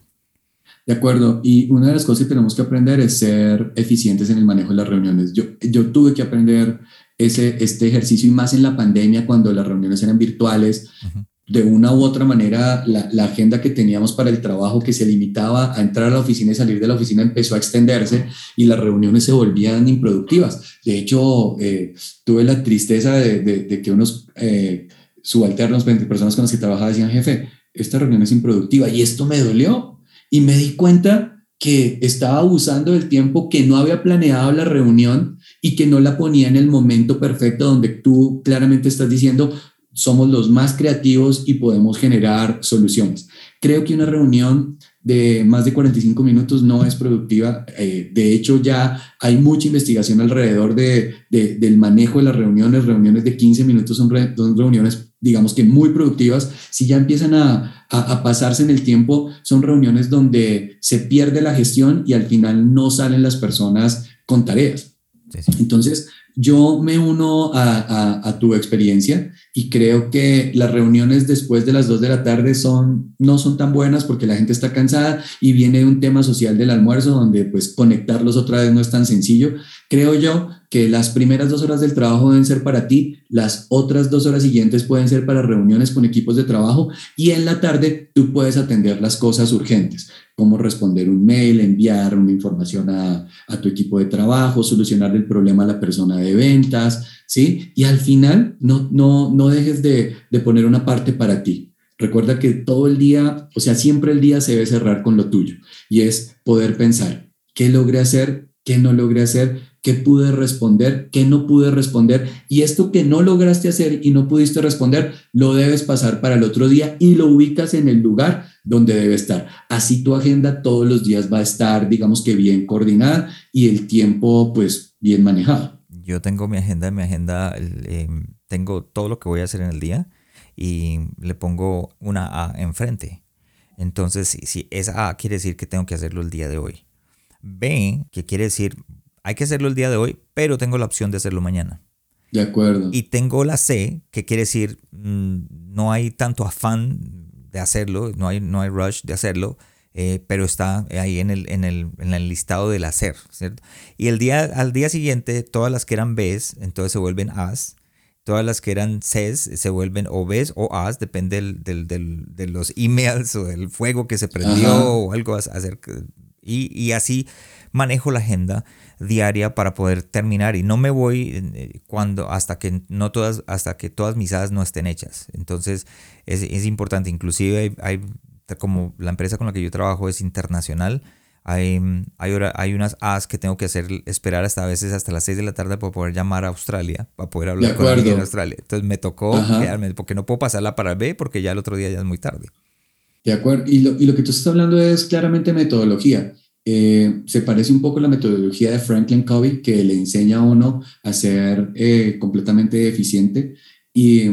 De acuerdo, y una de las cosas que tenemos que aprender es ser eficientes en el manejo de las reuniones. Yo, yo tuve que aprender ese, este ejercicio y más en la pandemia cuando las reuniones eran virtuales de una u otra manera la, agenda que teníamos para el trabajo que se limitaba a entrar a la oficina y salir de la oficina empezó a extenderse y las reuniones se volvían improductivas. De hecho, eh, tuve la tristeza de, que unos eh, subalternos, personas con las que trabajaba, decían, jefe, esta reunión es improductiva y esto me dolió y me di cuenta que estaba abusando del tiempo que no había planeado la reunión y que no la ponía en el momento perfecto donde tú claramente estás diciendo, somos los más creativos y podemos generar soluciones. Creo que una reunión de más de 45 minutos no es productiva. Eh, de hecho, ya hay mucha investigación alrededor de, del manejo de las reuniones. Reuniones de 15 minutos son, reuniones, digamos que muy productivas. Si ya empiezan a, a, pasarse en el tiempo, son reuniones donde se pierde la gestión y al final no salen las personas con tareas. Entonces, yo me uno a, tu experiencia y creo que las reuniones después de las 2 de la tarde son, no son tan buenas porque la gente está cansada y viene un tema social del almuerzo donde pues conectarlos otra vez no es tan sencillo. Creo yo que las primeras dos horas del trabajo deben ser para ti, las otras dos horas siguientes pueden ser para reuniones con equipos de trabajo y en la tarde tú puedes atender las cosas urgentes, como responder un mail, enviar una información a, tu equipo de trabajo, solucionar el problema a la persona de ventas, ¿sí? Y al final no, no, no dejes de, de poner una parte para ti. Recuerda que todo el día, o sea, siempre el día se debe cerrar con lo tuyo y es poder pensar qué logré hacer, qué no logré hacer, qué pude responder, qué no pude responder. Y esto que no lograste hacer y no pudiste responder, lo debes pasar para el otro día y lo ubicas en el lugar donde debe estar. Así tu agenda todos los días va a estar, digamos que bien coordinada y el tiempo pues bien manejado. Yo tengo mi agenda, mi agenda, em, tengo todo lo que voy a hacer en el día y le pongo una A enfrente. Entonces, si esa A quiere decir que tengo que hacerlo el día de hoy. B, que quiere decir, hay que hacerlo el día de hoy, pero tengo la opción de hacerlo mañana. De acuerdo. Y tengo la C, que quiere decir, mm, no hay tanto afán de hacerlo, no hay, no hay rush de hacerlo, eh, pero está ahí en el, en, el, en el listado del hacer, ¿cierto? Y el día, al día siguiente, todas las que eran Bs, entonces se vuelven As. Todas las que eran Cs se vuelven o Bs o As, depende del, del, de los emails o del fuego que se prendió o algo hacer. Y, y, así manejo la agenda diaria para poder terminar y no me voy eh, cuando hasta que no todas hasta que todas mis As no estén hechas entonces es, es importante inclusive hay, hay, como la empresa con la que yo trabajo es internacional hay, hay, hay unas As que tengo que hacer, esperar hasta a veces hasta las 6 de la tarde para poder llamar a Australia, para poder hablar con alguien en Australia. Entonces me tocó quedarme, porque no puedo pasarla para el B porque ya el otro día ya es muy tarde. De acuerdo. Y lo, y lo que tú estás hablando es claramente metodología. Eh, se parece un poco a la metodología de Franklin Covey, que le enseña a uno a ser eh, completamente eficiente. Y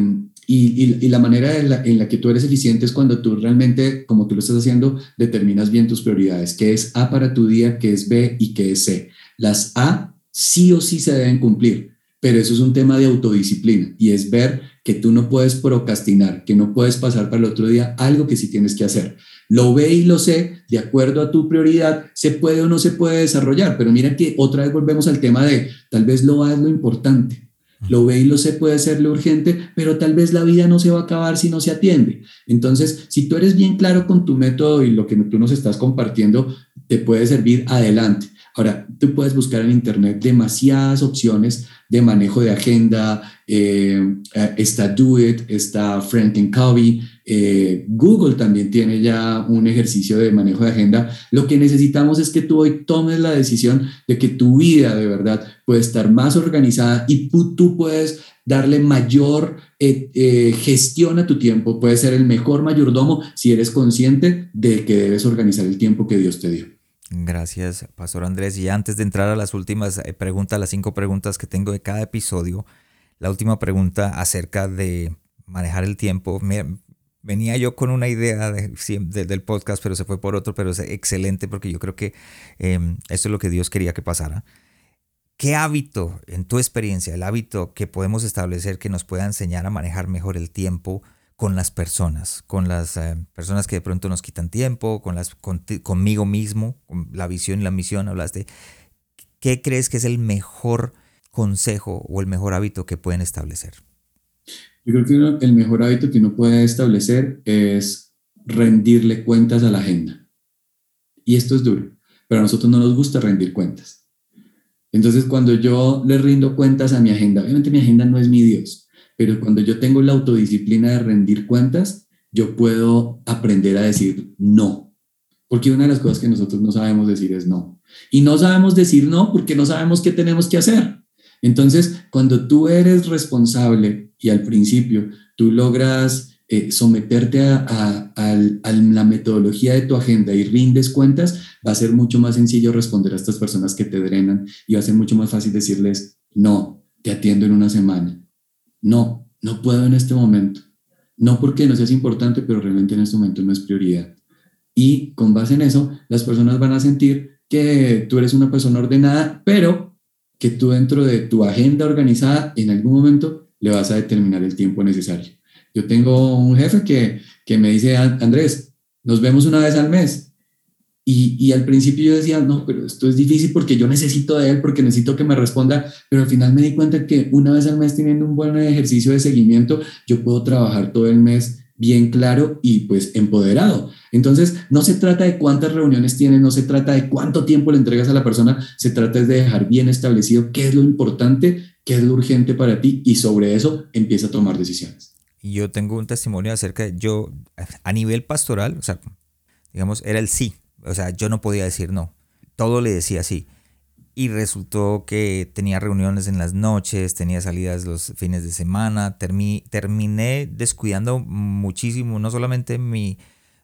y, la manera en la, en la, que tú eres eficiente es cuando tú realmente, como tú lo estás haciendo, determinas bien tus prioridades, qué es A para tu día, qué es B y qué es C. Las A sí o sí se deben cumplir, pero eso es un tema de autodisciplina y es ver que tú no puedes procrastinar, que no puedes pasar para el otro día algo que sí tienes que hacer. Lo B y lo C, de acuerdo a tu prioridad, se puede o no se puede desarrollar, pero mira que otra vez volvemos al tema de tal vez lo A lo importante lo ve y lo sé puede ser lo urgente, pero tal vez la vida no se va a acabar si no se atiende. Entonces, si tú eres bien claro con tu método y lo que tú nos estás compartiendo, te puede servir adelante. Ahora, tú puedes buscar en Internet demasiadas opciones de manejo de agenda. Eh, eh, está Do It, está Franklin Covey. Eh, Google también tiene ya un ejercicio de manejo de agenda. Lo que necesitamos es que tú hoy tomes la decisión de que tu vida de verdad puede estar más organizada y tú puedes darle mayor gestión a tu tiempo. Puedes ser el mejor mayordomo si eres consciente de que debes organizar el tiempo que Dios te dio. Gracias, Pastor Andrés. Y antes de entrar a las últimas eh, preguntas, las cinco preguntas que tengo de cada episodio, la última pregunta acerca de manejar el tiempo. venía yo con una idea del podcast, pero se fue por otro, pero es excelente porque yo creo que eh, esto es lo que Dios quería que pasara. ¿Qué hábito, en tu experiencia, el hábito que podemos establecer que nos pueda enseñar a manejar mejor el tiempo? Con las personas, con las eh, personas que de pronto nos quitan tiempo, con las, conmigo mismo, con la visión y la misión, hablaste. ¿Qué crees que es el mejor consejo o el mejor hábito que pueden establecer? Yo creo que el mejor hábito que uno puede establecer es rendirle cuentas a la agenda. Y esto es duro, pero a nosotros no nos gusta rendir cuentas. Entonces, cuando yo le rindo cuentas a mi agenda, obviamente mi agenda no es mi Dios, pero cuando yo tengo la autodisciplina de rendir cuentas, yo puedo aprender a decir no. Porque una de las cosas que nosotros no sabemos decir es no. Y no sabemos decir no porque no sabemos qué tenemos que hacer. Entonces, cuando tú eres responsable y al principio tú logras eh, someterte a, a, la metodología de tu agenda y rindes cuentas, va a ser mucho más sencillo responder a estas personas que te drenan y va a ser mucho más fácil decirles, no, te atiendo en una semana, no, no puedo en este momento. No porque no seas importante, pero realmente en este momento no es prioridad. Y con base en eso, las personas van a sentir que tú eres una persona ordenada, pero que tú dentro de tu agenda organizada, en algún momento le vas a determinar el tiempo necesario. Yo tengo un jefe que, que me dice, Andrés, nos vemos una vez al mes. Y, al principio yo decía, no, pero esto es difícil porque yo necesito de él, porque necesito que me responda, pero al final me di cuenta que una vez al mes teniendo un buen ejercicio de seguimiento, yo puedo trabajar todo el mes bien claro y pues empoderado. Entonces, no se trata de cuántas reuniones tienes, no se trata de cuánto tiempo le entregas a la persona, se trata de dejar bien establecido qué es lo importante qué es lo urgente para ti y sobre eso empieza a tomar decisiones. Y yo tengo un testimonio acerca de yo, a nivel pastoral, o sea, digamos, era el sí. O sea, yo no podía decir no. Todo le decía sí. Y resultó que tenía reuniones en las noches, tenía salidas los fines de semana. terminé descuidando muchísimo, no solamente mi,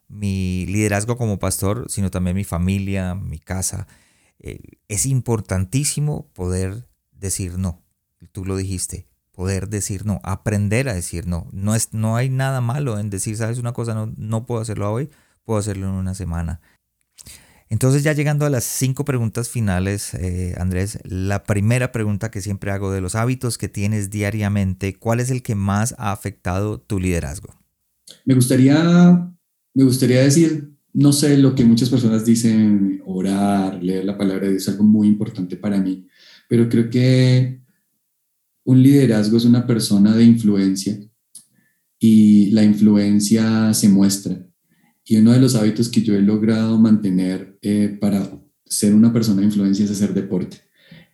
mi liderazgo como pastor, sino también mi familia, mi casa. Eh, es importantísimo poder decir no. Tú lo dijiste, poder decir no, aprender a decir no. No, es, no hay nada malo en decir, sabes una cosa, no, no puedo hacerlo hoy, puedo hacerlo en una semana. Entonces ya llegando a las cinco preguntas finales, eh, Andrés, la primera pregunta que siempre hago de los hábitos que tienes diariamente, ¿cuál es el que más ha afectado tu liderazgo? Me gustaría, me gustaría decir, no sé, lo que muchas personas dicen, orar, leer la palabra de Dios es algo muy importante para mí, pero creo que un liderazgo es una persona de influencia y la influencia se muestra. Y uno de los hábitos que yo he logrado mantener eh, para ser una persona de influencia es hacer deporte.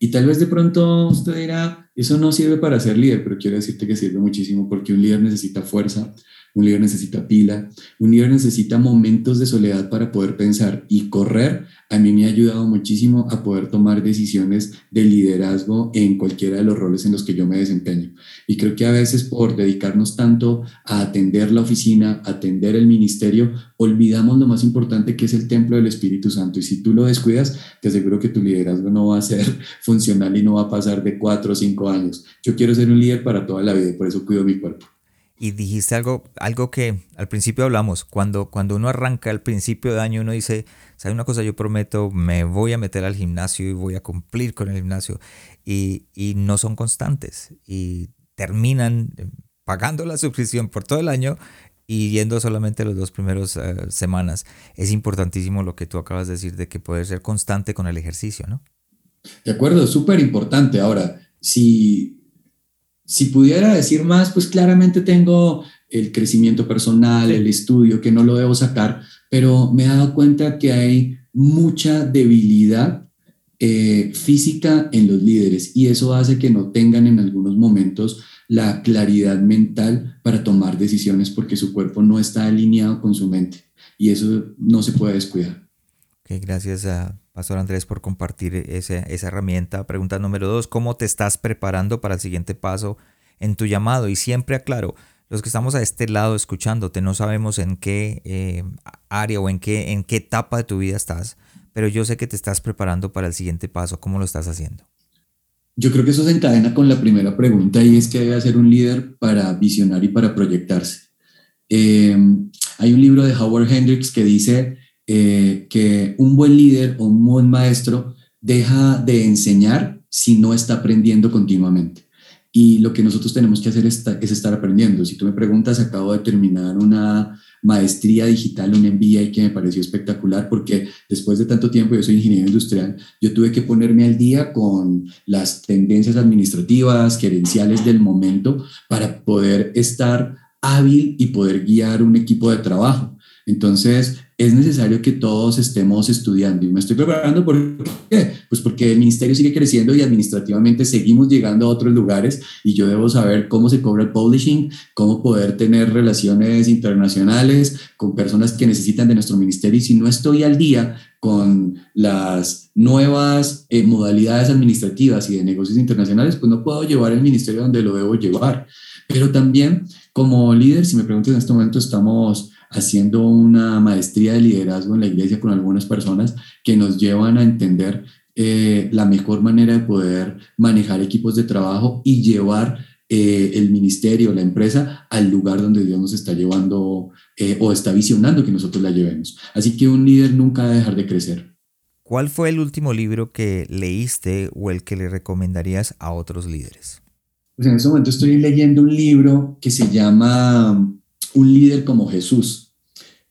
Y tal vez de pronto usted dirá, eso no sirve para ser líder, pero quiero decirte que sirve muchísimo porque un líder necesita fuerza, un líder necesita pila, un líder necesita momentos de soledad para poder pensar y correr. A mí me ha ayudado muchísimo a poder tomar decisiones de liderazgo en cualquiera de los roles en los que yo me desempeño. Y creo que a veces por dedicarnos tanto a atender la oficina, atender el ministerio, olvidamos lo más importante que es el templo del Espíritu Santo. Y si tú lo descuidas, te aseguro que tu liderazgo no va a ser funcional y no va a pasar de cuatro o cinco años. Yo quiero ser un líder para toda la vida y por eso cuido mi cuerpo y dijiste algo, algo que al principio hablamos, cuando, cuando uno arranca al principio de año, uno dice, ¿sabes una cosa? Yo prometo, me voy a meter al gimnasio y voy a cumplir con el gimnasio. Y, y no son constantes y terminan eh, pagando la suscripción por todo el año y yendo solamente las dos primeras eh, semanas. Es importantísimo lo que tú acabas de decir de que puedes ser constante con el ejercicio, ¿no? De acuerdo, súper importante. Ahora, si si pudiera decir más, pues claramente tengo el crecimiento personal, el estudio, que no lo debo sacar, pero me he dado cuenta que hay mucha debilidad eh, física en los líderes y eso hace que no tengan en algunos momentos la claridad mental para tomar decisiones porque su cuerpo no está alineado con su mente y eso no se puede descuidar. gracias a Pastor Andrés, por compartir esa, herramienta. Pregunta número dos, ¿cómo te estás preparando para el siguiente paso en tu llamado? Y siempre aclaro, los que estamos a este lado escuchándote, no sabemos en qué eh, área o en qué, en qué etapa de tu vida estás, pero yo sé que te estás preparando para el siguiente paso. ¿Cómo lo estás haciendo? Yo creo que eso se encadena con la primera pregunta y es que debe ser un líder para visionar y para proyectarse. Eh, hay un libro de Howard Hendricks que dice eh, que un buen líder o un buen maestro deja de enseñar si no está aprendiendo continuamente. Y lo que nosotros tenemos que hacer es, estar aprendiendo. Si tú me preguntas, acabo de terminar una maestría digital, un MBA que me pareció espectacular porque después de tanto tiempo, yo soy ingeniero industrial, yo tuve que ponerme al día con las tendencias administrativas, gerenciales del momento para poder estar hábil y poder guiar un equipo de trabajo. Entonces, es necesario que todos estemos estudiando. Y me estoy preparando por qué? Pues porque el ministerio sigue creciendo y administrativamente seguimos llegando a otros lugares y yo debo saber cómo se cobra el publishing, cómo poder tener relaciones internacionales con personas que necesitan de nuestro ministerio. Y si no estoy al día con las nuevas eh, modalidades administrativas y de negocios internacionales, pues no puedo llevar el ministerio donde lo debo llevar. Pero también como líder, si me preguntas en este momento, estamos haciendo una maestría de liderazgo en la iglesia con algunas personas que nos llevan a entender eh, la mejor manera de poder manejar equipos de trabajo y llevar eh, el ministerio, la empresa, al lugar donde Dios nos está llevando eh, o está visionando que nosotros la llevemos. Así que un líder nunca debe dejar de crecer. ¿Cuál fue el último libro que leíste o el que le recomendarías a otros líderes? Pues en este momento estoy leyendo un libro que se llama Un líder como Jesús.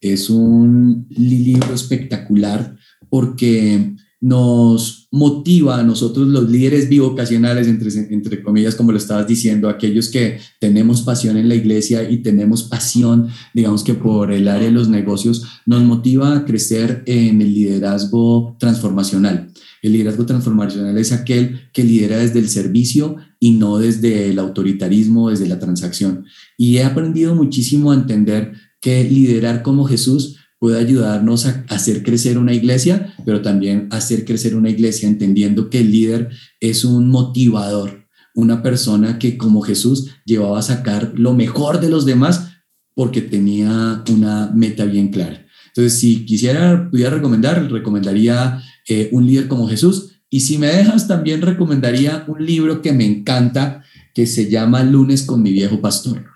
Es un libro espectacular porque nos motiva a nosotros los líderes bivocacionales, entre, entre comillas, como lo estabas diciendo, aquellos que tenemos pasión en la iglesia y tenemos pasión, digamos que por el área de los negocios, nos motiva a crecer en el liderazgo transformacional. El liderazgo transformacional es aquel que lidera desde el servicio y no desde el autoritarismo, desde la transacción. Y he aprendido muchísimo a entender que liderar como Jesús puede ayudarnos a hacer crecer una iglesia, pero también hacer crecer una iglesia entendiendo que el líder es un motivador, una persona que como Jesús llevaba a sacar lo mejor de los demás porque tenía una meta bien clara. Entonces, si quisiera, pudiera recomendar, recomendaría eh, un líder como Jesús. Y si me dejas, también recomendaría un libro que me encanta, que se llama Lunes con mi viejo pastor.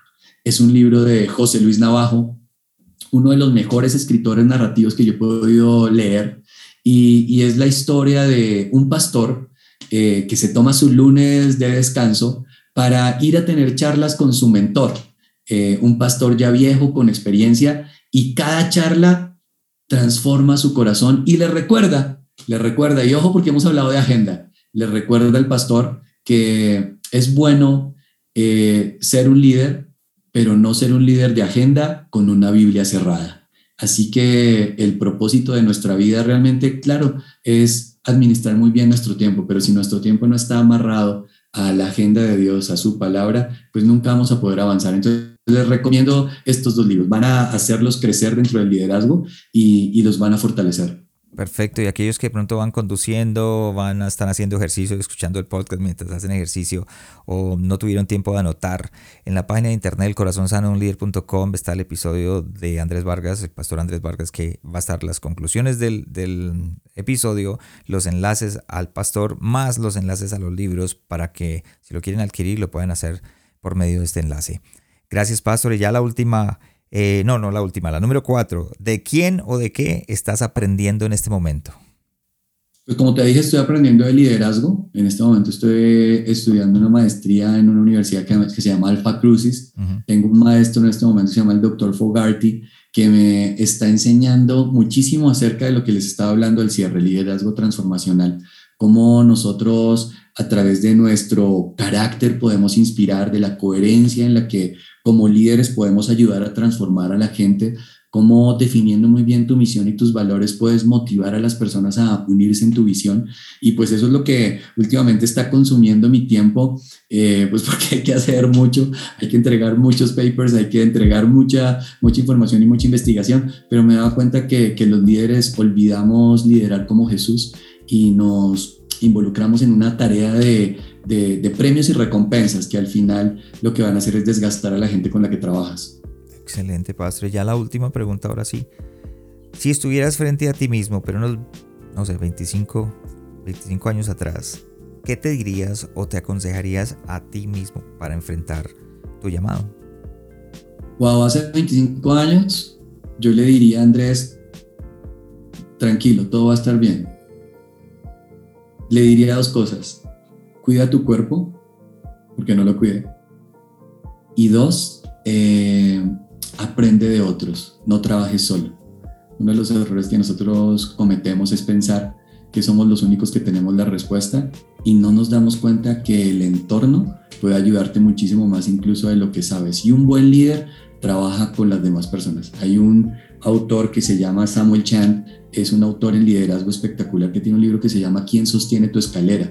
Es un libro de José Luis Navajo, uno de los mejores escritores narrativos que yo he podido leer y, es la historia de un pastor eh, que se toma su lunes de descanso para ir a tener charlas con su mentor, eh, un pastor ya viejo con experiencia y cada charla transforma su corazón y le recuerda, le recuerda, y ojo porque hemos hablado de agenda, le recuerda al pastor que es bueno eh, ser un líder, pero no ser un líder de agenda con una Biblia cerrada. Así que el propósito de nuestra vida realmente, claro, es administrar muy bien nuestro tiempo, pero si nuestro tiempo no está amarrado a la agenda de Dios, a su palabra, pues nunca vamos a poder avanzar. Entonces, les recomiendo estos dos libros. Van a hacerlos crecer dentro del liderazgo y, y los van a fortalecer. Perfecto, y aquellos que pronto van conduciendo, van a estar haciendo ejercicio, escuchando el podcast mientras hacen ejercicio o no tuvieron tiempo de anotar, en la página de internet líder.com está el episodio de Andrés Vargas, el pastor Andrés Vargas, que va a estar las conclusiones del, del episodio, los enlaces al pastor, más los enlaces a los libros para que si lo quieren adquirir lo puedan hacer por medio de este enlace. Gracias, pastor. Y ya la última eh, no, no la última, la número cuatro. ¿De quién o de qué estás aprendiendo en este momento? Pues como te dije, estoy aprendiendo de liderazgo. En este momento estoy estudiando una maestría en una universidad que, se llama Alpha Crucis. Tengo un maestro en este momento se llama el doctor Fogarty, que me está enseñando muchísimo acerca de lo que les estaba hablando del cierre, liderazgo transformacional. Cómo nosotros a través de nuestro carácter podemos inspirar, de la coherencia en la que como líderes podemos ayudar a transformar a la gente, cómo definiendo muy bien tu misión y tus valores puedes motivar a las personas a unirse en tu visión. Y pues eso es lo que últimamente está consumiendo mi tiempo, eh, pues porque hay que hacer mucho, hay que entregar muchos papers, hay que entregar mucha, mucha información y mucha investigación, pero me he dado cuenta que, que los líderes olvidamos liderar como Jesús y nos involucramos en una tarea de de, premios y recompensas que al final lo que van a hacer es desgastar a la gente con la que trabajas. Excelente, Pastor. Ya la última pregunta ahora sí. Si estuvieras frente a ti mismo, pero unos, no sé, 25, 25 años atrás, ¿qué te dirías o te aconsejarías a ti mismo para enfrentar tu llamado? Wow, hace 25 años yo le diría a Andrés, tranquilo, todo va a estar bien. Le diría dos cosas cuida tu cuerpo, porque no lo cuide. Y dos, eh, aprende de otros, no trabajes solo. Uno de los errores que nosotros cometemos es pensar que somos los únicos que tenemos la respuesta y no nos damos cuenta que el entorno puede ayudarte muchísimo más incluso de lo que sabes. Y un buen líder trabaja con las demás personas. Hay un autor que se llama Samuel Chan, es un autor en liderazgo espectacular que tiene un libro que se llama ¿Quién sostiene tu escalera?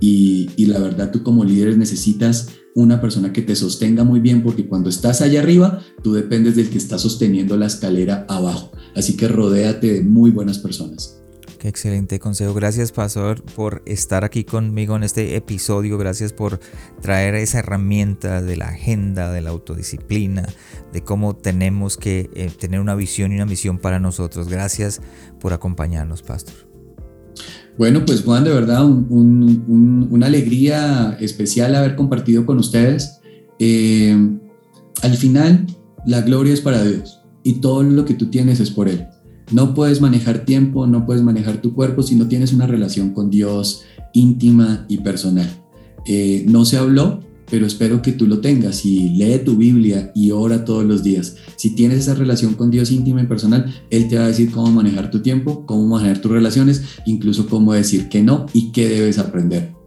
Y, la verdad tú como líder necesitas una persona que te sostenga muy bien porque cuando estás allá arriba, tú dependes del que está sosteniendo la escalera abajo. Así que rodéate de muy buenas personas. Qué excelente consejo. Gracias, Pastor, por estar aquí conmigo en este episodio. Gracias por traer esa herramienta de la agenda, de la autodisciplina, de cómo tenemos que eh, tener una visión y una misión para nosotros. Gracias por acompañarnos, Pastor. Bueno, pues Juan, de verdad, una alegría especial haber compartido con ustedes. Eh, al final, la gloria es para Dios y todo lo que tú tienes es por Él. No puedes manejar tiempo, no puedes manejar tu cuerpo si no tienes una relación con Dios íntima y personal. Eh, no se habló, pero espero que tú lo tengas y lee tu Biblia y ora todos los días. Si tienes esa relación con Dios íntima y personal, Él te va a decir cómo manejar tu tiempo, cómo manejar tus relaciones, incluso cómo decir que no y qué debes aprender.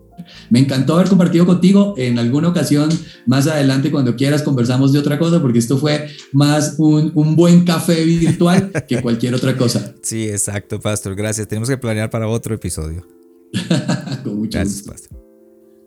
Me encantó haber compartido contigo. En alguna ocasión, más adelante, cuando quieras, conversamos de otra cosa, porque esto fue más un, un buen café virtual que cualquier otra cosa. Sí, exacto, Pastor. Gracias. Tenemos que planear para otro episodio. Con mucho Gracias, Pastor.